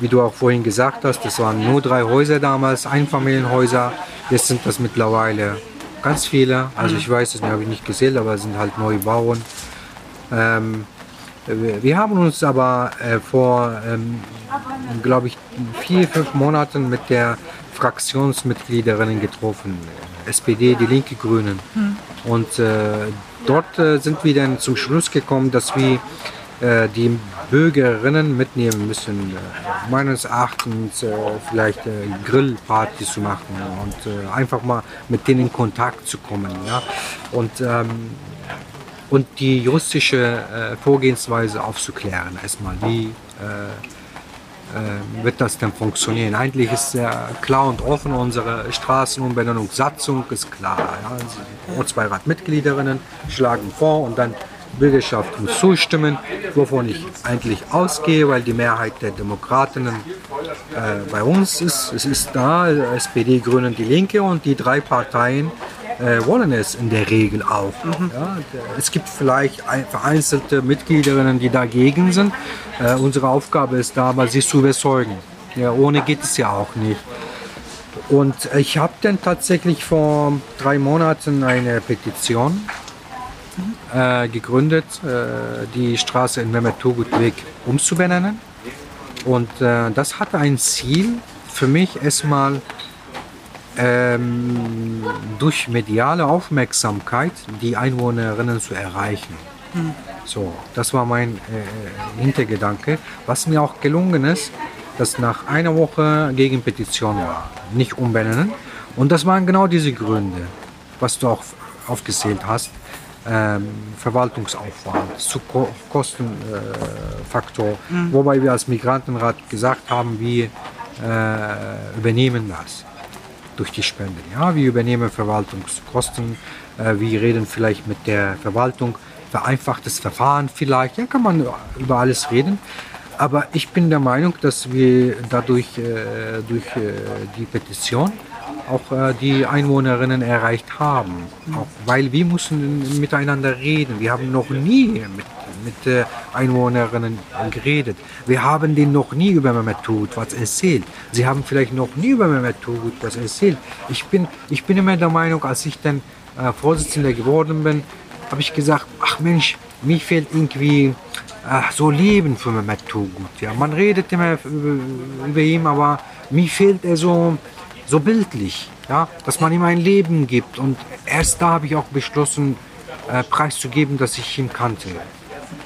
Wie du auch vorhin gesagt hast, das waren nur drei Häuser damals, Einfamilienhäuser. Jetzt sind das mittlerweile ganz viele. Also ich weiß, das habe ich nicht gesehen, aber es sind halt Neubauen. Ähm, wir haben uns aber äh, vor, ähm, glaube ich, vier, fünf Monaten mit der Fraktionsmitgliederinnen getroffen. SPD, die Linke, Grünen. Hm. Und äh, dort äh, sind wir dann zum Schluss gekommen, dass wir äh, die Bürgerinnen mitnehmen müssen, äh, meines Erachtens äh, vielleicht Grillpartys zu machen und einfach mal mit denen in Kontakt zu kommen. Ja? Und ähm, und die juristische äh, Vorgehensweise aufzuklären. Erstmal, wie äh, äh, wird das denn funktionieren? Eigentlich ist sehr klar und offen, unsere Straßenumbenennungssatzung ist klar. Ja? Ortsbeiratmitgliederinnen schlagen vor und dann Bürgerschaft muss zustimmen, wovon ich eigentlich ausgehe, weil die Mehrheit der Demokratinnen äh, bei uns ist. Es ist da, SPD, Grünen, die Linke und die drei Parteien äh, wollen es in der Regel auch. Mhm. Ja, es gibt vielleicht vereinzelte Mitgliederinnen, die dagegen sind. Äh, unsere Aufgabe ist da, aber sie zu überzeugen. Ja, ohne geht es ja auch nicht. Und ich habe dann tatsächlich vor drei Monaten eine Petition äh, gegründet, äh, die Straße in Mehmet Turgut Weg umzubenennen. Und äh, das hatte ein Ziel für mich erstmal ähm, durch mediale Aufmerksamkeit die Einwohnerinnen zu erreichen. So, das war mein äh, Hintergedanke. Was mir auch gelungen ist, dass nach einer Woche gegen Petition war, nicht umbenennen. Und das waren genau diese Gründe, was du auch aufgezählt hast. Ähm, Verwaltungsaufwand, zu Ko Kostenfaktor, äh, mhm. wobei wir als Migrantenrat gesagt haben, wir äh, übernehmen das durch die Spenden. Ja, wir übernehmen Verwaltungskosten, äh, wir reden vielleicht mit der Verwaltung, vereinfachtes Verfahren vielleicht, ja, kann man über alles reden. Aber ich bin der Meinung, dass wir dadurch äh, durch äh, die Petition auch äh, die Einwohnerinnen erreicht haben. Auch weil wir mussten miteinander reden. Wir haben noch nie mit, mit äh, Einwohnerinnen geredet. Wir haben denen noch nie über Mehmet Turgut was erzählt. Sie haben vielleicht noch nie über Mehmet Turgut was erzählt. Ich bin, ich bin immer der Meinung, als ich dann äh, Vorsitzender geworden bin, habe ich gesagt, ach Mensch, mir fehlt irgendwie ach, so Leben für Mehmet Turgut. Ja, man redet immer über, über ihn, aber mir fehlt er so so bildlich, ja, dass man ihm ein Leben gibt. Und erst da habe ich auch beschlossen, äh, preiszugeben, dass ich ihn kannte.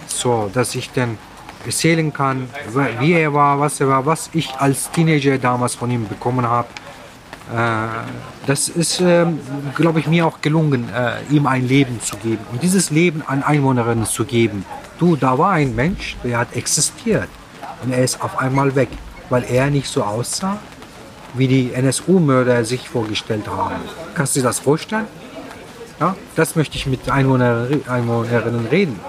So, dass ich dann erzählen kann, wie er war, was er war, was ich als Teenager damals von ihm bekommen habe. Äh, das ist, äh, glaube ich, mir auch gelungen, äh, ihm ein Leben zu geben und dieses Leben an Einwohnerinnen zu geben. Du, da war ein Mensch, der hat existiert und er ist auf einmal weg, weil er nicht so aussah, wie die NSU-Mörder sich vorgestellt haben. Kannst du dir das vorstellen? Ja, das möchte ich mit Einwohner, Einwohnerinnen reden.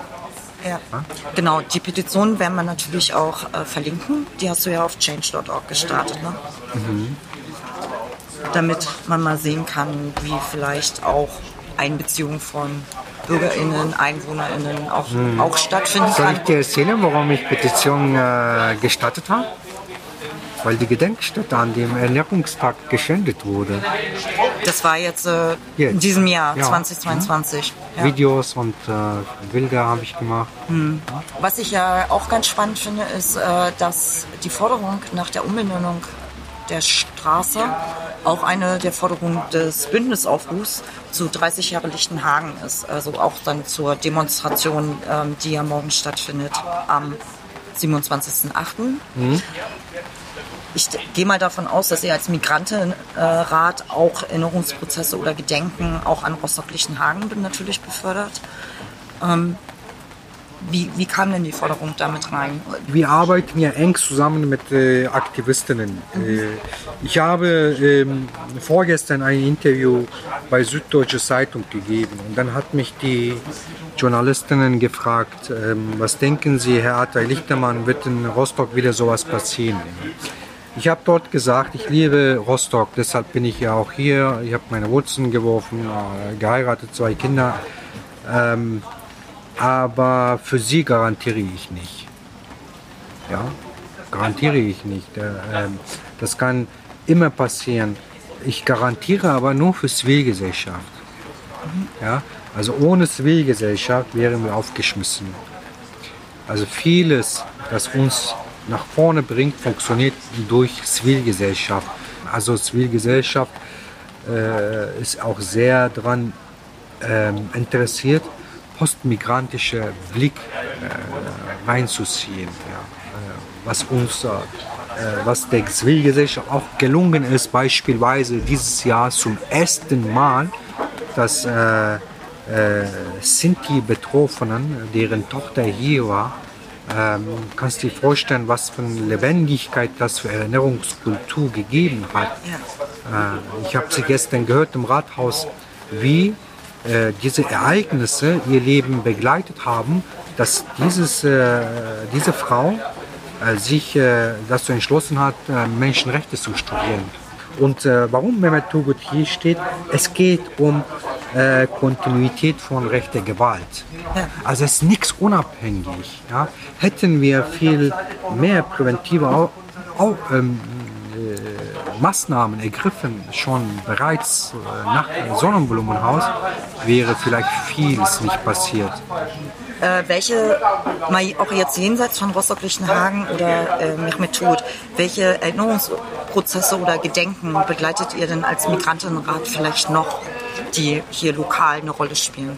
Ja. ja. Genau, die Petition werden wir natürlich auch äh, verlinken. Die hast du ja auf change.org gestartet. Ne? Mhm. Damit man mal sehen kann, wie vielleicht auch Einbeziehung von BürgerInnen, EinwohnerInnen auch, mhm. auch stattfinden kann. Soll ich dir erzählen, warum ich Petition äh, gestartet habe? Weil die Gedenkstätte an dem Ernährungstag geschändet wurde. Das war jetzt, äh, jetzt. in diesem Jahr, ja. 2022. Ja. Videos und äh, Bilder habe ich gemacht. Hm. Was ich ja auch ganz spannend finde, ist, äh, dass die Forderung nach der Umbenennung der Straße auch eine der Forderungen des Bündnisaufrufs zu 30 Jahre Lichtenhagen ist. Also auch dann zur Demonstration, ähm, die ja morgen stattfindet am 27.08. Mhm. Ich gehe mal davon aus, dass ihr als Migrantenrat auch Erinnerungsprozesse oder Gedenken auch an Rostock-Lichtenhagen natürlich befördert. Ähm, wie, wie, kam denn die Forderung damit rein? Wir arbeiten ja eng zusammen mit äh, Aktivistinnen. Mhm. Äh, ich habe ähm, vorgestern ein Interview bei Süddeutsche Zeitung gegeben und dann hat mich die Journalistinnen gefragt, ähm, was denken Sie, Herr Atay Lichtermann, wird in Rostock wieder sowas passieren? Ich habe dort gesagt, ich liebe Rostock, deshalb bin ich ja auch hier. Ich habe meine Wurzeln geworfen, äh, geheiratet, zwei Kinder. Ähm, aber für sie garantiere ich nicht. Ja, garantiere ich nicht. Äh, ähm, das kann immer passieren. Ich garantiere aber nur für Zivilgesellschaft. Ja, also ohne Zivilgesellschaft wären wir aufgeschmissen. Also vieles, das uns nach vorne bringt, funktioniert durch Zivilgesellschaft. Also Zivilgesellschaft äh, ist auch sehr daran äh, interessiert, postmigrantische Blick äh, reinzuziehen. Ja. Äh, was uns, äh, was der Zivilgesellschaft auch gelungen ist, beispielsweise dieses Jahr zum ersten Mal, dass äh, Sinti-Betroffenen, deren Tochter hier war, ähm, kannst du dir vorstellen, was für eine Lebendigkeit das für Erinnerungskultur gegeben hat. Ja. Äh, ich habe sie gestern gehört im Rathaus, wie äh, diese Ereignisse ihr Leben begleitet haben, dass dieses, äh, diese Frau äh, sich äh, dazu entschlossen hat, äh, Menschenrechte zu studieren. Und warum Mehmet Turgut hier steht, es geht um äh, Kontinuität von rechter Gewalt. Also es ist nichts unabhängig. Ja. Hätten wir viel mehr präventive auch, auch, ähm, äh, Maßnahmen ergriffen, schon bereits äh, nach Sonnenblumenhaus, wäre vielleicht vieles nicht passiert. Äh, welche, mal auch jetzt jenseits von Rostock-Lichtenhagen oder äh, Mehmet Tod, welche Erinnerungsprozesse oder Gedenken begleitet ihr denn als Migrantenrat vielleicht noch, die hier lokal eine Rolle spielen?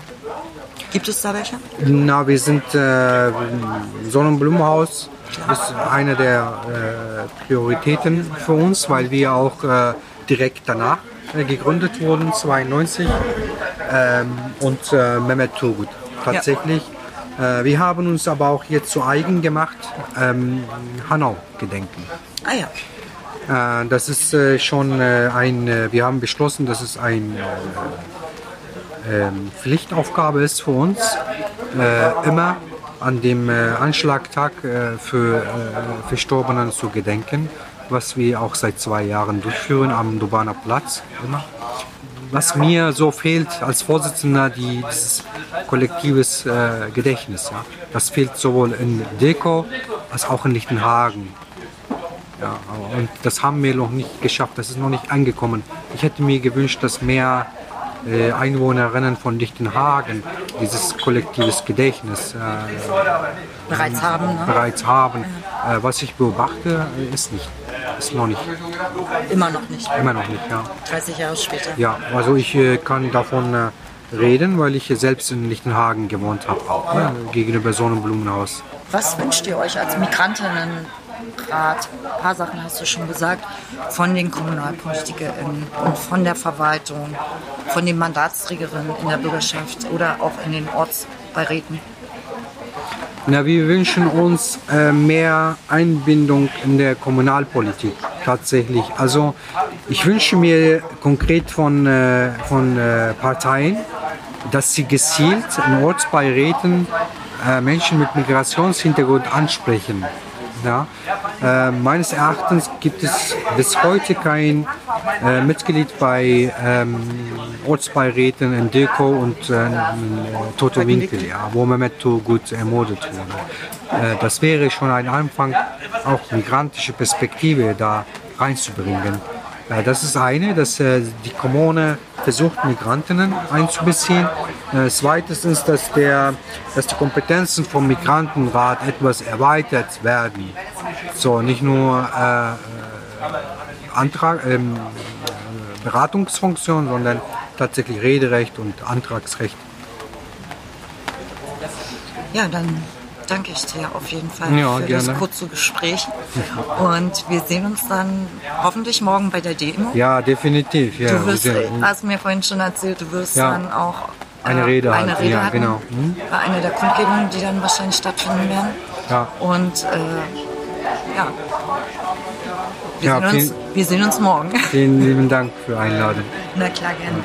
Gibt es da welche? Na, wir sind äh, Sonnenblumenhaus ist eine der äh, Prioritäten für uns, weil wir auch äh, direkt danach äh, gegründet wurden, 92 ähm, und äh, Mehmet Turgut tatsächlich. Ja. Äh, wir haben uns aber auch jetzt zu eigen gemacht, ähm, Hanau gedenken. Ah ja. Äh, das ist äh, schon äh, ein, wir haben beschlossen, dass es ein ähm, Pflichtaufgabe ist für uns, immer an dem Anschlagtag für Verstorbenen zu gedenken, was wir auch seit zwei Jahren durchführen am Dubaner Platz. Immer. Was mir so fehlt als Vorsitzender, die, dieses kollektives äh, Gedächtnis. Ja. Das fehlt sowohl in Deko als auch in Lichtenhagen. Ja, und das haben wir noch nicht geschafft, das ist noch nicht angekommen. Ich hätte mir gewünscht, dass mehr äh, Einwohnerinnen von Lichtenhagen dieses kollektives Gedächtnis äh, bereits haben. Ne? Bereits haben. Äh, was ich beobachte, ist nicht. Ist noch nicht. Immer noch nicht. Immer noch nicht, ja. 30 Jahre später. Ja, also ich äh, kann davon äh, reden, weil ich selbst in Lichtenhagen gewohnt habe, auch ne, gegenüber Sonnenblumenhaus. Was wünscht ihr euch als Migrantinnen Rat, ein paar Sachen hast du schon gesagt, von den KommunalpolitikerInnen und von der Verwaltung, von den Mandatsträgerinnen in der Bürgerschaft oder auch in den Ortsbeiräten? Na, wir wünschen uns äh, mehr Einbindung in der Kommunalpolitik tatsächlich. Also ich wünsche mir konkret von, äh, von äh, Parteien, dass sie gezielt in Ortsbeiräten äh, Menschen mit Migrationshintergrund ansprechen. Ja. Äh, meines Erachtens gibt es bis heute kein äh, Mitglied bei ähm, Ortsbeiräten in Deko und äh, Toto Winkel, ja, wo Memento gut ermordet wurde. Äh, das wäre schon ein Anfang, auch migrantische Perspektive da reinzubringen. Äh, das ist eine, dass äh, die Kommune versucht, Migrantinnen einzubeziehen. Äh, zweites ist, dass, der, dass die Kompetenzen vom Migrantenrat etwas erweitert werden. So, nicht nur äh, Antrag, ähm, Beratungsfunktion, sondern tatsächlich Rederecht und Antragsrecht. Ja, dann danke ich dir auf jeden Fall ja, für gerne. das kurze Gespräch. Und wir sehen uns dann hoffentlich morgen bei der Demo. Ja, definitiv. Ja. Du wirst, hast mir vorhin schon erzählt, du wirst ja. dann auch äh, eine Rede, eine. Rede ja, halten. Genau. Hm? Bei einer der Kundgebungen, die dann wahrscheinlich stattfinden werden. Ja. Und äh, ja. Wir, Ja, sehen uns, vielen- wir sehen uns morgen. Vielen lieben Dank für die Einladung. Na klar, gerne.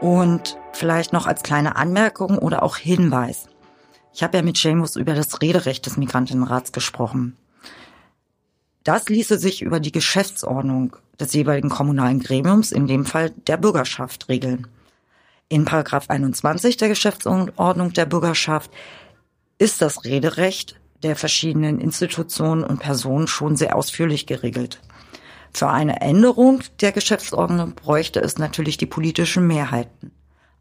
Und vielleicht noch als kleine Anmerkung oder auch Hinweis. Ich habe ja mit Seamus über das Rederecht des Migrantinnenrats gesprochen. Das ließe sich über die Geschäftsordnung des jeweiligen kommunalen Gremiums, in dem Fall der Bürgerschaft, regeln. In Paragraph 21 der Geschäftsordnung der Bürgerschaft ist das Rederecht der verschiedenen Institutionen und Personen schon sehr ausführlich geregelt. Für eine Änderung der Geschäftsordnung bräuchte es natürlich die politischen Mehrheiten,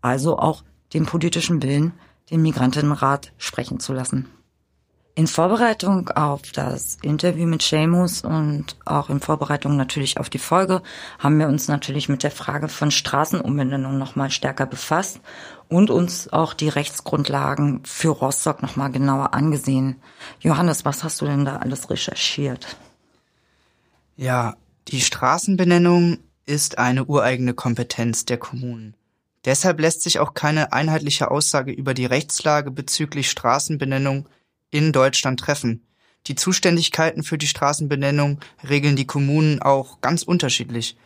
also auch den politischen Willen, den Migrantinnenrat sprechen zu lassen. In Vorbereitung auf das Interview mit Seamus und auch in Vorbereitung natürlich auf die Folge haben wir uns natürlich mit der Frage von Straßenumbenennung nochmal stärker befasst und uns auch die Rechtsgrundlagen für Rostock nochmal genauer angesehen. Johannes, was hast du denn da alles recherchiert? Ja, die Straßenbenennung ist eine ureigene Kompetenz der Kommunen. Deshalb lässt sich auch keine einheitliche Aussage über die Rechtslage bezüglich Straßenbenennung in Deutschland treffen. Die Zuständigkeiten für die Straßenbenennung regeln die Kommunen auch ganz unterschiedlich.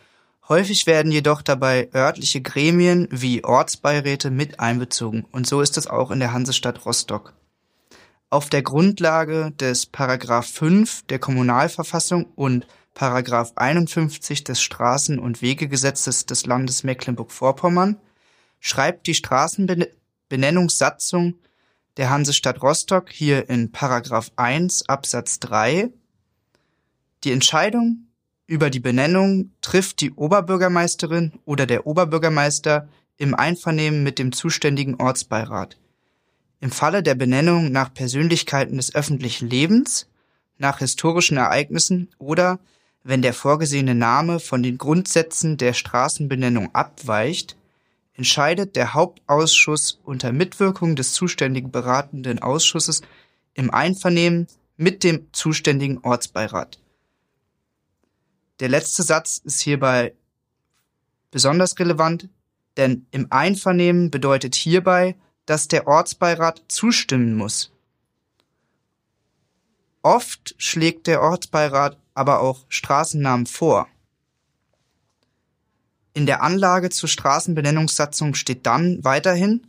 Häufig werden jedoch dabei örtliche Gremien wie Ortsbeiräte mit einbezogen und so ist es auch in der Hansestadt Rostock. Auf der Grundlage des Paragraph 5 der Kommunalverfassung und Paragraph 51 des Straßen- und Wegegesetzes des Landes Mecklenburg-Vorpommern schreibt die Straßenbenennungssatzung der Hansestadt Rostock hier in Paragraph 1 Absatz 3. Die Entscheidung über die Benennung trifft die Oberbürgermeisterin oder der Oberbürgermeister im Einvernehmen mit dem zuständigen Ortsbeirat. Im Falle der Benennung nach Persönlichkeiten des öffentlichen Lebens, nach historischen Ereignissen oder wenn der vorgesehene Name von den Grundsätzen der Straßenbenennung abweicht, entscheidet der Hauptausschuss unter Mitwirkung des zuständigen beratenden Ausschusses im Einvernehmen mit dem zuständigen Ortsbeirat. Der letzte Satz ist hierbei besonders relevant, denn im Einvernehmen bedeutet hierbei, dass der Ortsbeirat zustimmen muss. Oft schlägt der Ortsbeirat aber auch Straßennamen vor. In der Anlage zur Straßenbenennungssatzung steht dann weiterhin,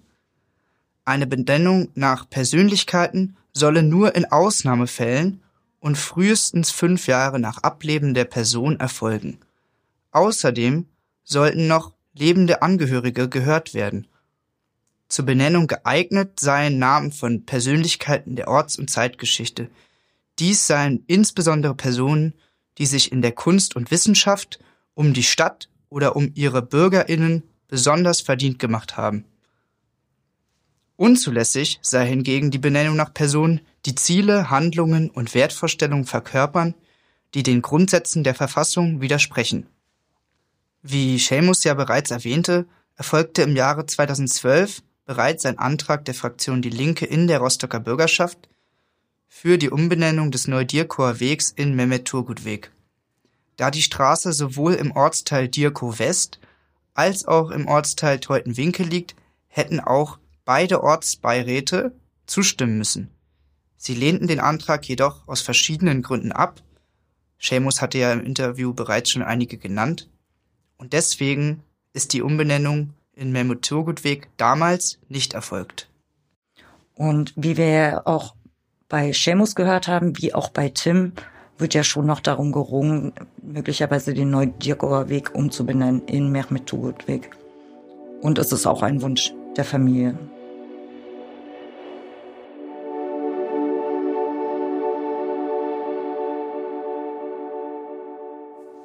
eine Benennung nach Persönlichkeiten solle nur in Ausnahmefällen und frühestens fünf Jahre nach Ableben der Person erfolgen. Außerdem sollten noch lebende Angehörige gehört werden. Zur Benennung geeignet seien Namen von Persönlichkeiten der Orts- und Zeitgeschichte. Dies seien insbesondere Personen, die sich in der Kunst und Wissenschaft um die Stadt oder um ihre Bürgerinnen besonders verdient gemacht haben. Unzulässig sei hingegen die Benennung nach Personen, die Ziele, Handlungen und Wertvorstellungen verkörpern, die den Grundsätzen der Verfassung widersprechen. Wie Seamus ja bereits erwähnte, erfolgte im Jahre 2012 bereits ein Antrag der Fraktion Die Linke in der Rostocker Bürgerschaft für die Umbenennung des Neudierkower Wegs in Mehmet Turgut-Weg. Da die Straße sowohl im Ortsteil Dierkow West als auch im Ortsteil Teutenwinkel liegt, hätten auch beide Ortsbeiräte zustimmen müssen. Sie lehnten den Antrag jedoch aus verschiedenen Gründen ab. Seamus hatte ja im Interview bereits schon einige genannt. Und deswegen ist die Umbenennung in Mehmet-Turgut-Weg damals nicht erfolgt. Und wie wir auch bei Seamus gehört haben, wie auch bei Tim, wird ja schon noch darum gerungen, möglicherweise den Neudirkower Weg umzubenennen in Mehmet Turgut Weg. Und es ist auch ein Wunsch der Familie.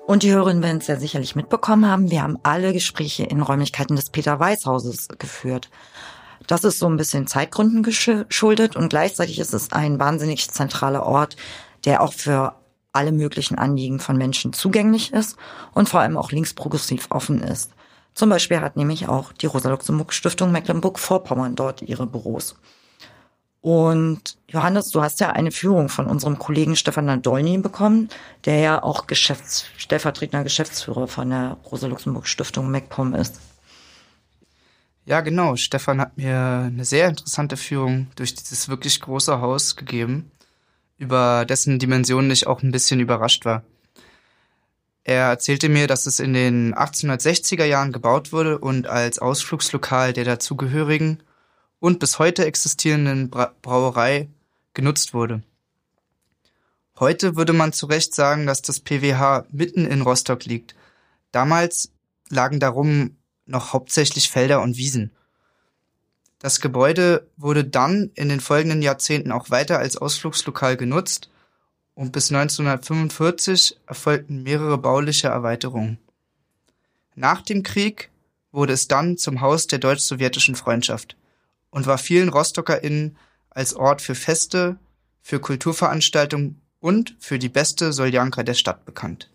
Und die Hörerinnen werden es ja sicherlich mitbekommen haben, wir haben alle Gespräche in Räumlichkeiten des Peter-Weiß-Hauses geführt. Das ist so ein bisschen Zeitgründen geschuldet und gleichzeitig ist es ein wahnsinnig zentraler Ort, der auch für alle möglichen Anliegen von Menschen zugänglich ist und vor allem auch linksprogressiv offen ist. Zum Beispiel hat nämlich auch die Rosa-Luxemburg-Stiftung Mecklenburg-Vorpommern dort ihre Büros. Und Johannes, du hast ja eine Führung von unserem Kollegen Stefan Nadolny bekommen, der ja auch Geschäfts stellvertretender Geschäftsführer von der Rosa-Luxemburg-Stiftung MacPom ist. Ja, genau. Stefan hat mir eine sehr interessante Führung durch dieses wirklich große Haus gegeben, über dessen Dimensionen ich auch ein bisschen überrascht war. Er erzählte mir, dass es in den 1860er Jahren gebaut wurde und als Ausflugslokal der dazugehörigen und bis heute existierenden Bra Brauerei genutzt wurde. Heute würde man zu Recht sagen, dass das PWH mitten in Rostock liegt. Damals lagen darum noch hauptsächlich Felder und Wiesen. Das Gebäude wurde dann in den folgenden Jahrzehnten auch weiter als Ausflugslokal genutzt und bis 1945 erfolgten mehrere bauliche Erweiterungen. Nach dem Krieg wurde es dann zum Haus der deutsch-sowjetischen Freundschaft und war vielen RostockerInnen als Ort für Feste, für Kulturveranstaltungen und für die beste Soljanka der Stadt bekannt.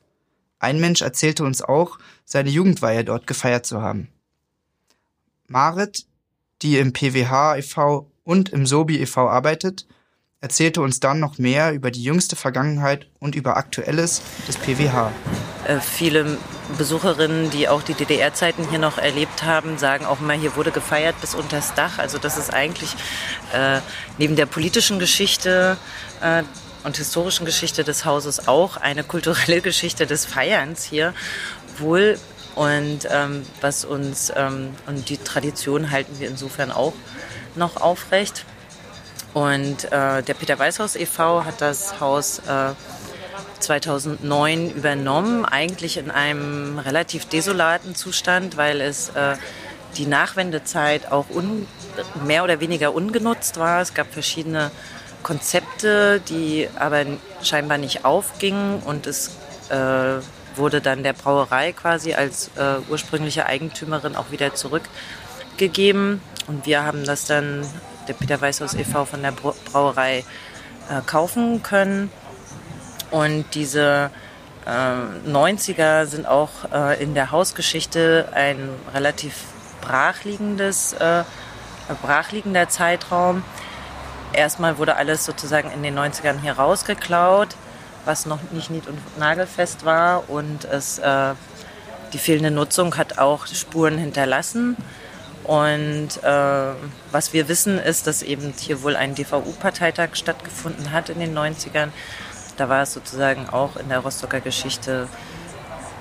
Ein Mensch erzählte uns auch, seine Jugendweihe dort gefeiert zu haben. Marit, die im PWH e.V. und im SOBI e.V. arbeitet, erzählte uns dann noch mehr über die jüngste Vergangenheit und über Aktuelles des PWH. Äh, viele Besucherinnen, die auch die DDR-Zeiten hier noch erlebt haben, sagen auch immer, hier wurde gefeiert bis unters Dach. Also das ist eigentlich äh, neben der politischen Geschichte äh, und historischen Geschichte des Hauses auch eine kulturelle Geschichte des Feierns hier wohl. Und ähm, was uns ähm, und die Tradition halten wir insofern auch noch aufrecht. Und äh, der Peter Weißhaus e.V. hat das Haus äh, 2009 übernommen, eigentlich in einem relativ desolaten Zustand, weil es äh, die Nachwendezeit auch un, mehr oder weniger ungenutzt war. Es gab verschiedene Konzepte, die aber scheinbar nicht aufgingen und es äh, wurde dann der Brauerei quasi als äh, ursprüngliche Eigentümerin auch wieder zurückgegeben. Und wir haben das dann, der Peter Weißhaus e.V. von der Brauerei äh, kaufen können. Und diese äh, 90er sind auch äh, in der Hausgeschichte ein relativ brachliegendes, äh, brachliegender Zeitraum. Erstmal wurde alles sozusagen in den 90ern hier rausgeklaut was noch nicht nied- und nagelfest war. Und es, äh, die fehlende Nutzung hat auch Spuren hinterlassen. Und äh, was wir wissen, ist, dass eben hier wohl ein DVU-Parteitag stattgefunden hat in den 90ern. Da war es sozusagen auch in der Rostocker Geschichte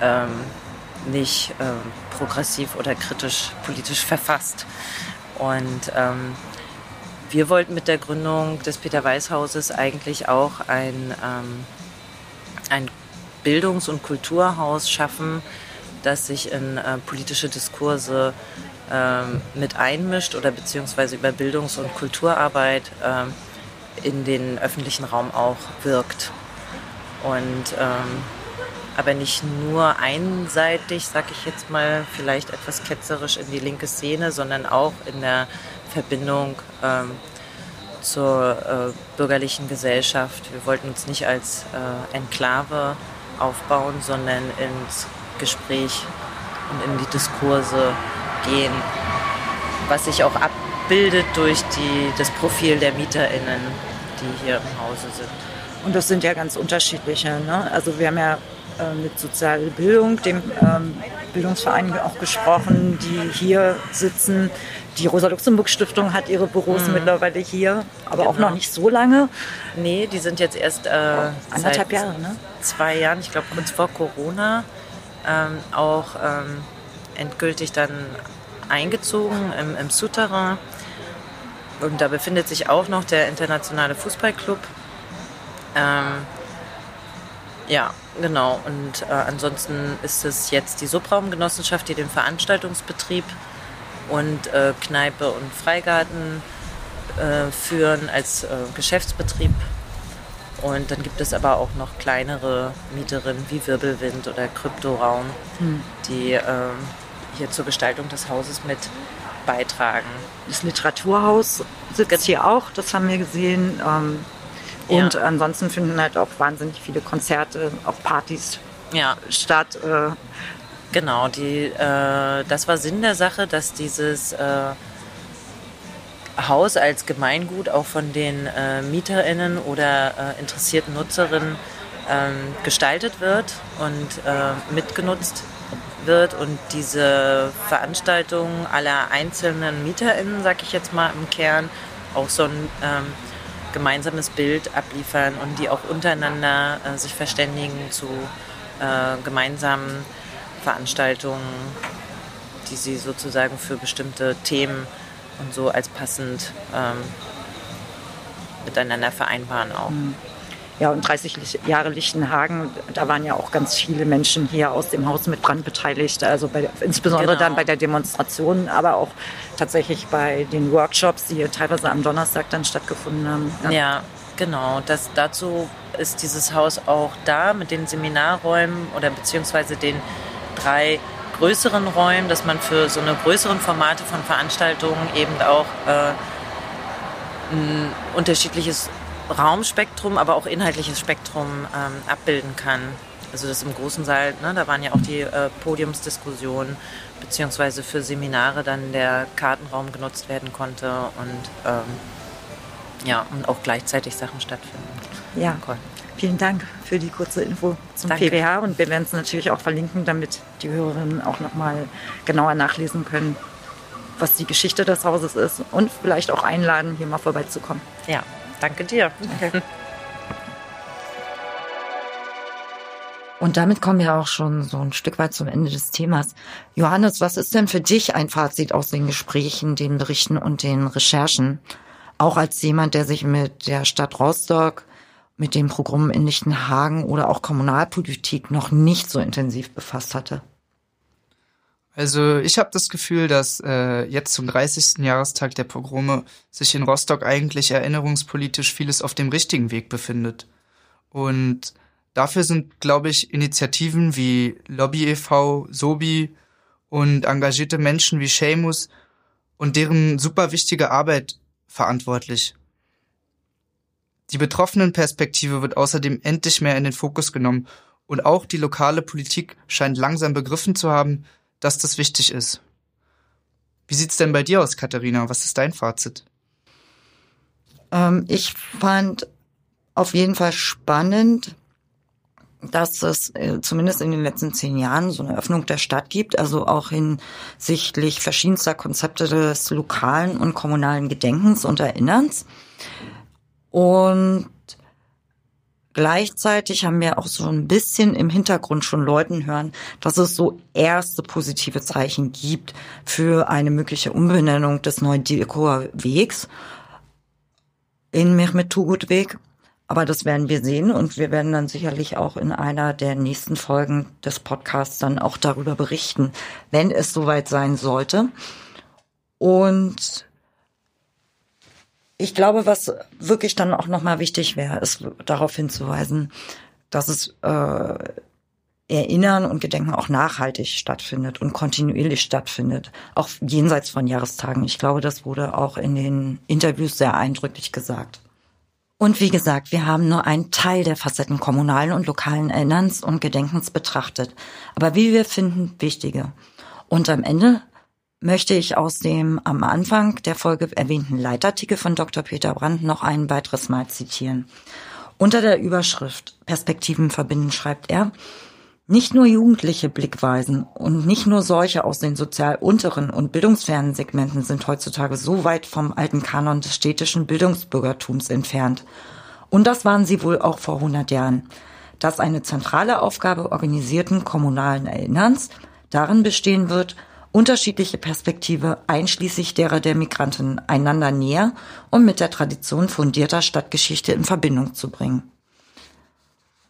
ähm, nicht ähm, progressiv oder kritisch politisch verfasst. Und ähm, wir wollten mit der Gründung des Peter Weiß Hauses eigentlich auch ein ähm, ein Bildungs- und Kulturhaus schaffen, das sich in äh, politische Diskurse ähm, mit einmischt oder beziehungsweise über Bildungs- und Kulturarbeit ähm, in den öffentlichen Raum auch wirkt. Und ähm, aber nicht nur einseitig, sag ich jetzt mal, vielleicht etwas ketzerisch in die linke Szene, sondern auch in der Verbindung ähm, zur äh, bürgerlichen Gesellschaft. Wir wollten uns nicht als äh, Enklave aufbauen, sondern ins Gespräch und in die Diskurse gehen, was sich auch abbildet durch die, das Profil der MieterInnen, die hier im Hause sind. Und das sind ja ganz unterschiedliche. Ne? Also wir haben ja äh, mit Soziale Bildung, dem ähm, Bildungsverein auch gesprochen, die hier sitzen, die Rosa-Luxemburg-Stiftung hat ihre Büros mhm. mittlerweile hier, aber genau. auch noch nicht so lange. Nee, die sind jetzt erst äh, anderthalb Jahre, ne? Zwei Jahren, ich glaube kurz vor Corona, ähm, auch ähm, endgültig dann eingezogen im, im Souterrain. Und da befindet sich auch noch der internationale Fußballclub. Ähm, ja, genau. Und äh, ansonsten ist es jetzt die Subraumgenossenschaft, die den Veranstaltungsbetrieb und äh, Kneipe und Freigarten äh, führen als äh, Geschäftsbetrieb. Und dann gibt es aber auch noch kleinere Mieterinnen wie Wirbelwind oder Kryptoraum, hm. die ähm, hier zur Gestaltung des Hauses mit beitragen. Das Literaturhaus sitzt hier auch, das haben wir gesehen. Ähm, und ja. ansonsten finden halt auch wahnsinnig viele Konzerte, auch Partys ja. statt. Genau, die, äh, das war Sinn der Sache, dass dieses äh, Haus als Gemeingut auch von den äh, MieterInnen oder äh, interessierten Nutzerinnen ähm, gestaltet wird und äh, mitgenutzt wird und diese Veranstaltungen aller einzelnen MieterInnen, sag ich jetzt mal im Kern, auch so ein ähm, gemeinsames Bild abliefern und die auch untereinander äh, sich verständigen zu äh, gemeinsamen Veranstaltungen, die sie sozusagen für bestimmte Themen und so als passend ähm, miteinander vereinbaren auch. Mhm. Ja, und 30 Jahre Lichtenhagen, da waren ja auch ganz viele Menschen hier aus dem Haus mit dran beteiligt. Also bei, insbesondere genau. dann bei der Demonstration, aber auch tatsächlich bei den Workshops, die teilweise am Donnerstag dann stattgefunden haben. Ja, ja genau. Das, dazu ist dieses Haus auch da mit den Seminarräumen oder beziehungsweise den drei größeren Räumen, dass man für so eine größeren Formate von Veranstaltungen eben auch äh, ein unterschiedliches Raumspektrum, aber auch inhaltliches Spektrum ähm, abbilden kann. Also das im großen Saal, ne, da waren ja auch die äh, Podiumsdiskussionen, beziehungsweise für Seminare dann der Kartenraum genutzt werden konnte und ähm, ja, und auch gleichzeitig Sachen stattfinden. Ja, konnten. Vielen Dank für die kurze Info zum Danke. PWH und wir werden es natürlich auch verlinken, damit die Hörerinnen auch nochmal genauer nachlesen können, was die Geschichte des Hauses ist und vielleicht auch einladen, hier mal vorbeizukommen. Ja, danke dir. Danke. (laughs) Und damit kommen wir auch schon so ein Stück weit zum Ende des Themas. Johannes, was ist denn für dich ein Fazit aus den Gesprächen, den Berichten und den Recherchen? Auch als jemand, der sich mit der Stadt Rostock mit den Programmen in Lichtenhagen oder auch Kommunalpolitik noch nicht so intensiv befasst hatte? Also ich habe das Gefühl, dass äh, jetzt zum 30. Jahrestag der Pogrome sich in Rostock eigentlich erinnerungspolitisch vieles auf dem richtigen Weg befindet. Und dafür sind, glaube ich, Initiativen wie Lobby e.V., Sobi und engagierte Menschen wie Seamus und deren super wichtige Arbeit verantwortlich. Die betroffenen Perspektive wird außerdem endlich mehr in den Fokus genommen und auch die lokale Politik scheint langsam begriffen zu haben, dass das wichtig ist. Wie sieht's denn bei dir aus, Katharina? Was ist dein Fazit? Ähm, ich fand auf jeden Fall spannend, dass es äh, zumindest in den letzten zehn Jahren so eine Öffnung der Stadt gibt, also auch hinsichtlich verschiedenster Konzepte des lokalen und kommunalen Gedenkens und Erinnerns. Und gleichzeitig haben wir auch so ein bisschen im Hintergrund schon Leuten hören, dass es so erste positive Zeichen gibt für eine mögliche Umbenennung des neuen Dekorer Wegs in Mehmet Tugut Weg. Aber das werden wir sehen und wir werden dann sicherlich auch in einer der nächsten Folgen des Podcasts dann auch darüber berichten, wenn es soweit sein sollte. Und ich glaube, was wirklich dann auch nochmal wichtig wäre, ist darauf hinzuweisen, dass es äh, Erinnern und Gedenken auch nachhaltig stattfindet und kontinuierlich stattfindet, auch jenseits von Jahrestagen. Ich glaube, das wurde auch in den Interviews sehr eindrücklich gesagt. Und wie gesagt, wir haben nur einen Teil der Facetten kommunalen und lokalen Erinnerns und Gedenkens betrachtet, aber wie wir finden, wichtige. Und am Ende möchte ich aus dem am Anfang der Folge erwähnten Leitartikel von Dr. Peter Brandt noch ein weiteres Mal zitieren. Unter der Überschrift Perspektiven verbinden schreibt er, nicht nur jugendliche Blickweisen und nicht nur solche aus den sozial unteren und bildungsfernen Segmenten sind heutzutage so weit vom alten Kanon des städtischen Bildungsbürgertums entfernt. Und das waren sie wohl auch vor 100 Jahren. Dass eine zentrale Aufgabe organisierten kommunalen Erinnerns darin bestehen wird, unterschiedliche Perspektive einschließlich derer der Migranten einander näher und mit der Tradition fundierter Stadtgeschichte in Verbindung zu bringen.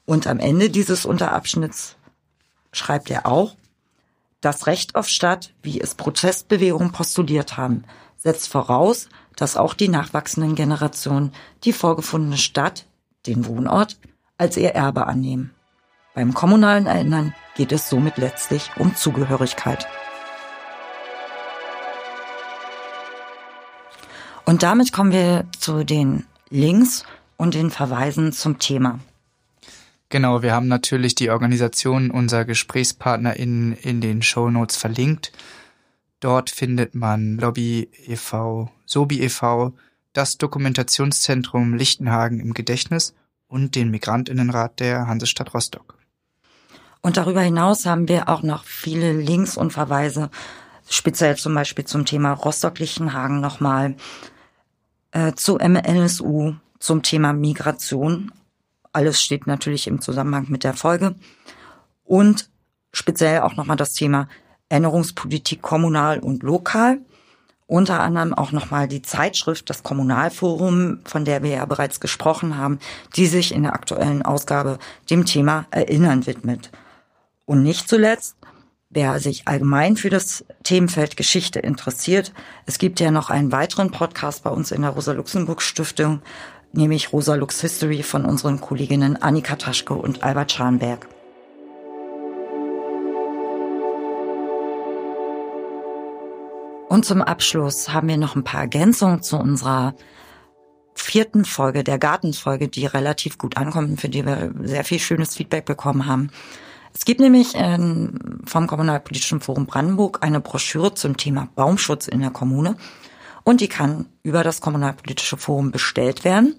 Und am Ende dieses Unterabschnitts schreibt er auch, das Recht auf Stadt, wie es Prozessbewegungen postuliert haben, setzt voraus, dass auch die nachwachsenden Generationen die vorgefundene Stadt, den Wohnort, als ihr Erbe annehmen. Beim kommunalen Erinnern geht es somit letztlich um Zugehörigkeit. Und damit kommen wir zu den Links und den Verweisen zum Thema. Genau, wir haben natürlich die Organisation unserer GesprächspartnerInnen in den Shownotes verlinkt. Dort findet man Lobby e.V., Sobi e.V., das Dokumentationszentrum Lichtenhagen im Gedächtnis und den Migrantinnenrat der Hansestadt Rostock. Und darüber hinaus haben wir auch noch viele Links und Verweise, speziell zum Beispiel zum Thema Rostock-Lichtenhagen nochmal, äh, zu MNSU, zum Thema Migration. Alles steht natürlich im Zusammenhang mit der Folge. Und speziell auch nochmal das Thema Erinnerungspolitik kommunal und lokal. Unter anderem auch nochmal die Zeitschrift, das Kommunalforum, von der wir ja bereits gesprochen haben, die sich in der aktuellen Ausgabe dem Thema Erinnern widmet. Und nicht zuletzt Wer sich allgemein für das Themenfeld Geschichte interessiert, es gibt ja noch einen weiteren Podcast bei uns in der Rosa-Luxemburg-Stiftung, nämlich Rosa Lux History von unseren Kolleginnen Annika Taschke und Albert Scharnberg. Und zum Abschluss haben wir noch ein paar Ergänzungen zu unserer vierten Folge, der Gartenfolge, die relativ gut ankommt, für die wir sehr viel schönes Feedback bekommen haben. Es gibt nämlich ähm, vom Kommunalpolitischen Forum Brandenburg eine Broschüre zum Thema Baumschutz in der Kommune und die kann über das Kommunalpolitische Forum bestellt werden.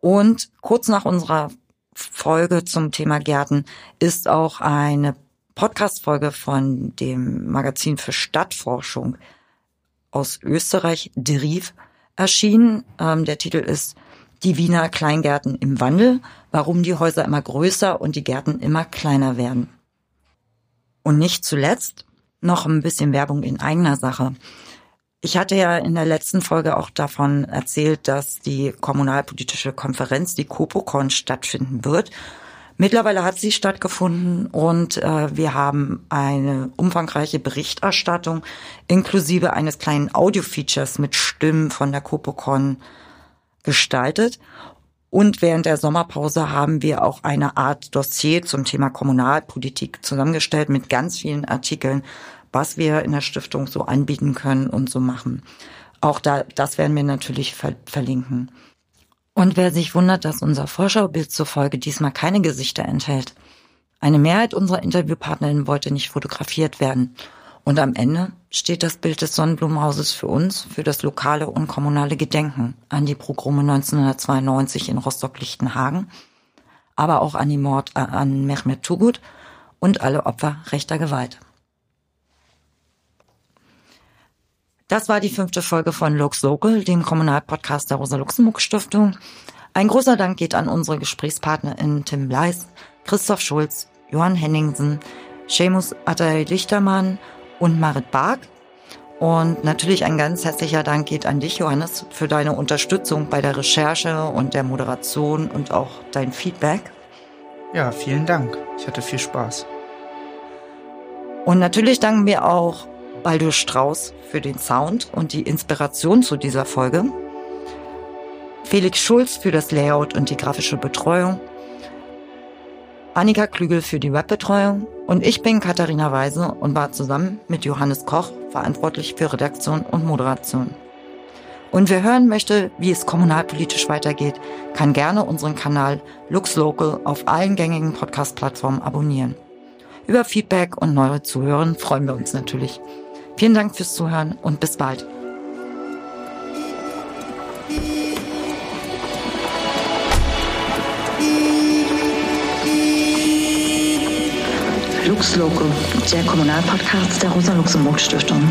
Und kurz nach unserer Folge zum Thema Gärten ist auch eine Podcast-Folge von dem Magazin für Stadtforschung aus Österreich, Deriv, erschienen. Ähm, der Titel ist Die Wiener Kleingärten im Wandel warum die Häuser immer größer und die Gärten immer kleiner werden. Und nicht zuletzt noch ein bisschen Werbung in eigener Sache. Ich hatte ja in der letzten Folge auch davon erzählt, dass die kommunalpolitische Konferenz, die Kopocon, stattfinden wird Mittlerweile hat sie stattgefunden und äh, wir haben eine umfangreiche Berichterstattung inklusive eines kleinen Audio-Features mit Stimmen von der Copocon gestaltet. Und während der Sommerpause haben wir auch eine Art Dossier zum Thema Kommunalpolitik zusammengestellt mit ganz vielen Artikeln, was wir in der Stiftung so anbieten können und so machen. Auch da, das werden wir natürlich ver verlinken. Und wer sich wundert, dass unser Vorschaubild zur Folge diesmal keine Gesichter enthält. Eine Mehrheit unserer Interviewpartnerinnen wollte nicht fotografiert werden. Und am Ende steht das Bild des Sonnenblumenhauses für uns, für das lokale und kommunale Gedenken an die Progrome 1992 in Rostock-Lichtenhagen, aber auch an die Mord äh, an Mehmet Tugut und alle Opfer rechter Gewalt. Das war die fünfte Folge von Lux Local, dem Kommunalpodcast der Rosa-Luxemburg-Stiftung. Ein großer Dank geht an unsere GesprächspartnerInnen Tim Bleis, Christoph Schulz, Johann Henningsen, Seamus Atay Lichtermann und Marit Bark. Und natürlich ein ganz herzlicher Dank geht an dich, Johannes, für deine Unterstützung bei der Recherche und der Moderation und auch dein Feedback. Ja, vielen Dank. Ich hatte viel Spaß. Und natürlich danken wir auch Baldur Strauß für den Sound und die Inspiration zu dieser Folge, Felix Schulz für das Layout und die grafische Betreuung, Annika Klügel für die Webbetreuung und ich bin Katharina Weise und war zusammen mit Johannes Koch verantwortlich für Redaktion und Moderation. Und wer hören möchte, wie es kommunalpolitisch weitergeht, kann gerne unseren Kanal Lux Local auf allen gängigen Podcast-Plattformen abonnieren. Über Feedback und neue Zuhörer freuen wir uns natürlich. Vielen Dank fürs Zuhören und bis bald. Lux Loco, der Kommunalpodcast der Rosa-Luxemburg-Stiftung.